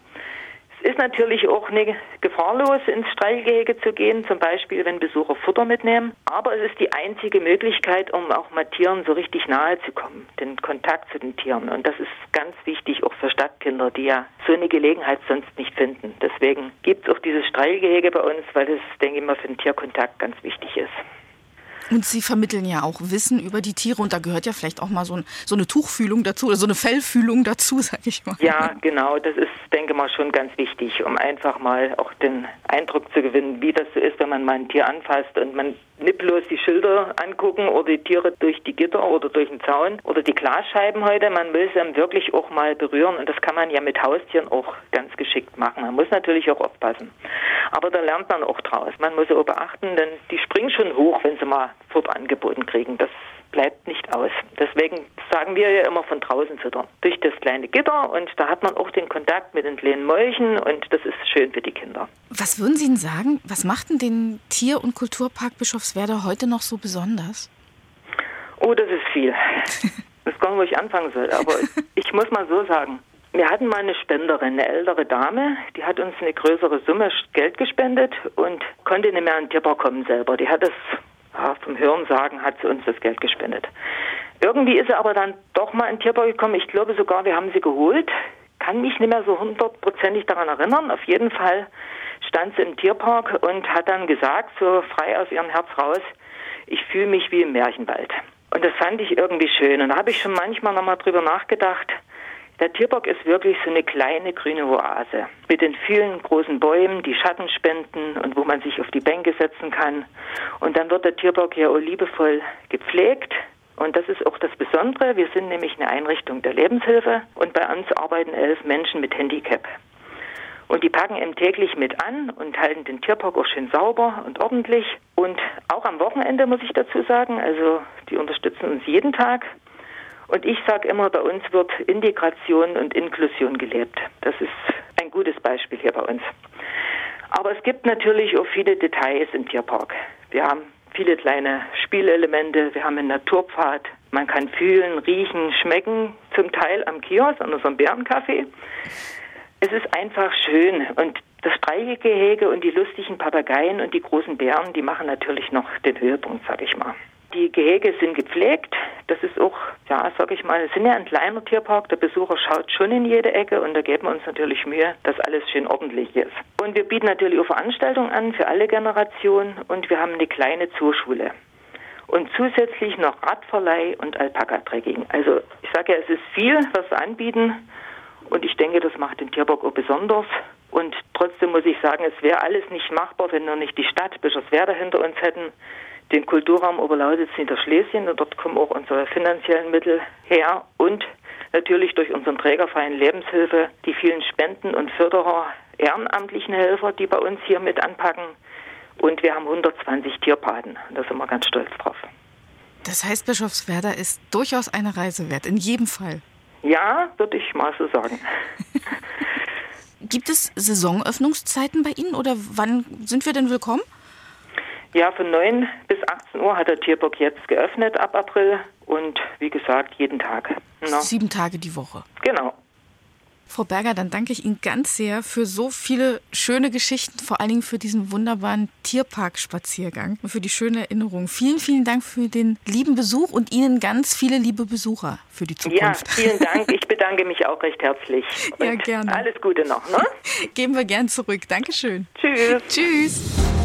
Es ist natürlich auch nicht gefahrlos, ins Streilgehege zu gehen, zum Beispiel wenn Besucher Futter mitnehmen. Aber es ist die einzige Möglichkeit, um auch mal Tieren so richtig nahe zu kommen, den Kontakt zu den Tieren. Und das ist ganz wichtig auch für Stadtkinder, die ja so eine Gelegenheit sonst nicht finden. Deswegen gibt es auch dieses Streilgehege bei uns, weil das, denke ich mal, für den Tierkontakt ganz wichtig ist. Und Sie vermitteln ja auch Wissen über die Tiere und da gehört ja vielleicht auch mal so, ein, so eine Tuchfühlung dazu oder so eine Fellfühlung dazu, [laughs] sag ich mal. Ja, genau, das ist, denke mal, schon ganz wichtig, um einfach mal auch den Eindruck zu gewinnen, wie das so ist, wenn man mal ein Tier anfasst und man nicht bloß die Schilder angucken oder die Tiere durch die Gitter oder durch den Zaun oder die Glasscheiben heute. Man will sie wirklich auch mal berühren und das kann man ja mit Haustieren auch ganz geschickt machen. Man muss natürlich auch aufpassen. Aber da lernt man auch draus. Man muss auch beachten, denn die springen schon hoch, wenn sie mal Futter angeboten kriegen. Das bleibt nicht aus. Deswegen sagen wir ja immer von draußen füttern. Durch das kleine Gitter und da hat man auch den Kontakt mit den kleinen Molchen und das ist schön für die Kinder. Was würden Sie denn sagen, was macht denn den Tier- und Kulturpark Bischofswerda heute noch so besonders? Oh, das ist viel. [laughs] Das nicht, wo ich anfangen soll. Aber ich muss mal so sagen. Wir hatten mal eine Spenderin, eine ältere Dame, die hat uns eine größere Summe Geld gespendet und konnte nicht mehr an den Tierpark kommen selber. Die hat ja, vom Hörensagen hat sie uns das Geld gespendet. Irgendwie ist sie aber dann doch mal in Tierpark gekommen. Ich glaube sogar, wir haben sie geholt. Kann mich nicht mehr so hundertprozentig daran erinnern. Auf jeden Fall stand sie im Tierpark und hat dann gesagt, so frei aus ihrem Herz raus, ich fühle mich wie im Märchenwald. Und das fand ich irgendwie schön. Und da habe ich schon manchmal nochmal drüber nachgedacht. Der Tierpark ist wirklich so eine kleine grüne Oase mit den vielen großen Bäumen, die Schatten spenden und wo man sich auf die Bänke setzen kann. Und dann wird der Tierpark ja auch liebevoll gepflegt. Und das ist auch das Besondere. Wir sind nämlich eine Einrichtung der Lebenshilfe und bei uns arbeiten elf Menschen mit Handicap. Und die packen ihn täglich mit an und halten den Tierpark auch schön sauber und ordentlich. Und auch am Wochenende muss ich dazu sagen, also die unterstützen uns jeden Tag. Und ich sage immer, bei uns wird Integration und Inklusion gelebt. Das ist ein gutes Beispiel hier bei uns. Aber es gibt natürlich auch viele Details im Tierpark. Wir haben viele kleine Spielelemente, wir haben einen Naturpfad, man kann fühlen, riechen, schmecken, zum Teil am Kiosk an unserem Bärenkaffee. Es ist einfach schön und das Streichelgehege und die lustigen Papageien und die großen Bären, die machen natürlich noch den Höhepunkt, sag ich mal. Die Gehege sind gepflegt. Das ist auch, ja, sag ich mal, es sind ja ein kleiner Tierpark. Der Besucher schaut schon in jede Ecke und da geben wir uns natürlich Mühe, dass alles schön ordentlich ist. Und wir bieten natürlich auch Veranstaltungen an für alle Generationen und wir haben eine kleine Zooschule. Und zusätzlich noch Radverleih und Alpaka-Trekking. Also ich sage ja, es ist viel, was wir anbieten. Und ich denke, das macht den Tierpark auch besonders. Und trotzdem muss ich sagen, es wäre alles nicht machbar, wenn wir nicht die Stadt Bischofswerda hinter uns hätten, den Kulturraum Oberlausitz Niederschlesien. Und dort kommen auch unsere finanziellen Mittel her und natürlich durch unseren Trägerverein Lebenshilfe die vielen Spenden und Förderer, ehrenamtlichen Helfer, die bei uns hier mit anpacken. Und wir haben 120 Tierpaten. Da sind wir ganz stolz drauf. Das heißt, Bischofswerda ist durchaus eine Reise wert, in jedem Fall. Ja, würde ich mal so sagen. [laughs] Gibt es Saisonöffnungszeiten bei Ihnen oder wann sind wir denn willkommen? Ja, von 9 bis 18 Uhr hat der Tierbock jetzt geöffnet ab April und wie gesagt jeden Tag. No. Sieben Tage die Woche. Genau. Frau Berger, dann danke ich Ihnen ganz sehr für so viele schöne Geschichten, vor allen Dingen für diesen wunderbaren Tierpark-Spaziergang und für die schöne Erinnerung. Vielen, vielen Dank für den lieben Besuch und Ihnen ganz viele liebe Besucher für die Zukunft. Ja, vielen Dank. [laughs] Ich bedanke mich auch recht herzlich. Und ja, gerne. Alles Gute noch. Ne? Geben wir gern zurück. Dankeschön. Tschüss. Tschüss.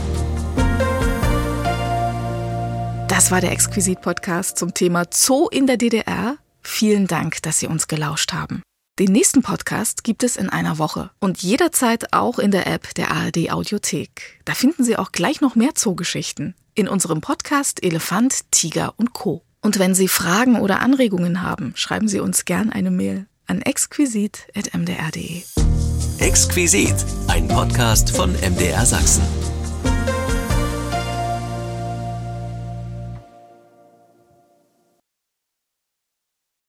Das war der Exquisit-Podcast zum Thema Zoo in der DDR. Vielen Dank, dass Sie uns gelauscht haben. Den nächsten Podcast gibt es in einer Woche und jederzeit auch in der App der ARD Audiothek. Da finden Sie auch gleich noch mehr Zoogeschichten in unserem Podcast Elefant, Tiger und Co. Und wenn Sie Fragen oder Anregungen haben, schreiben Sie uns gern eine Mail an exquisit.mdr.de. Exquisit, ein Podcast von MDR Sachsen.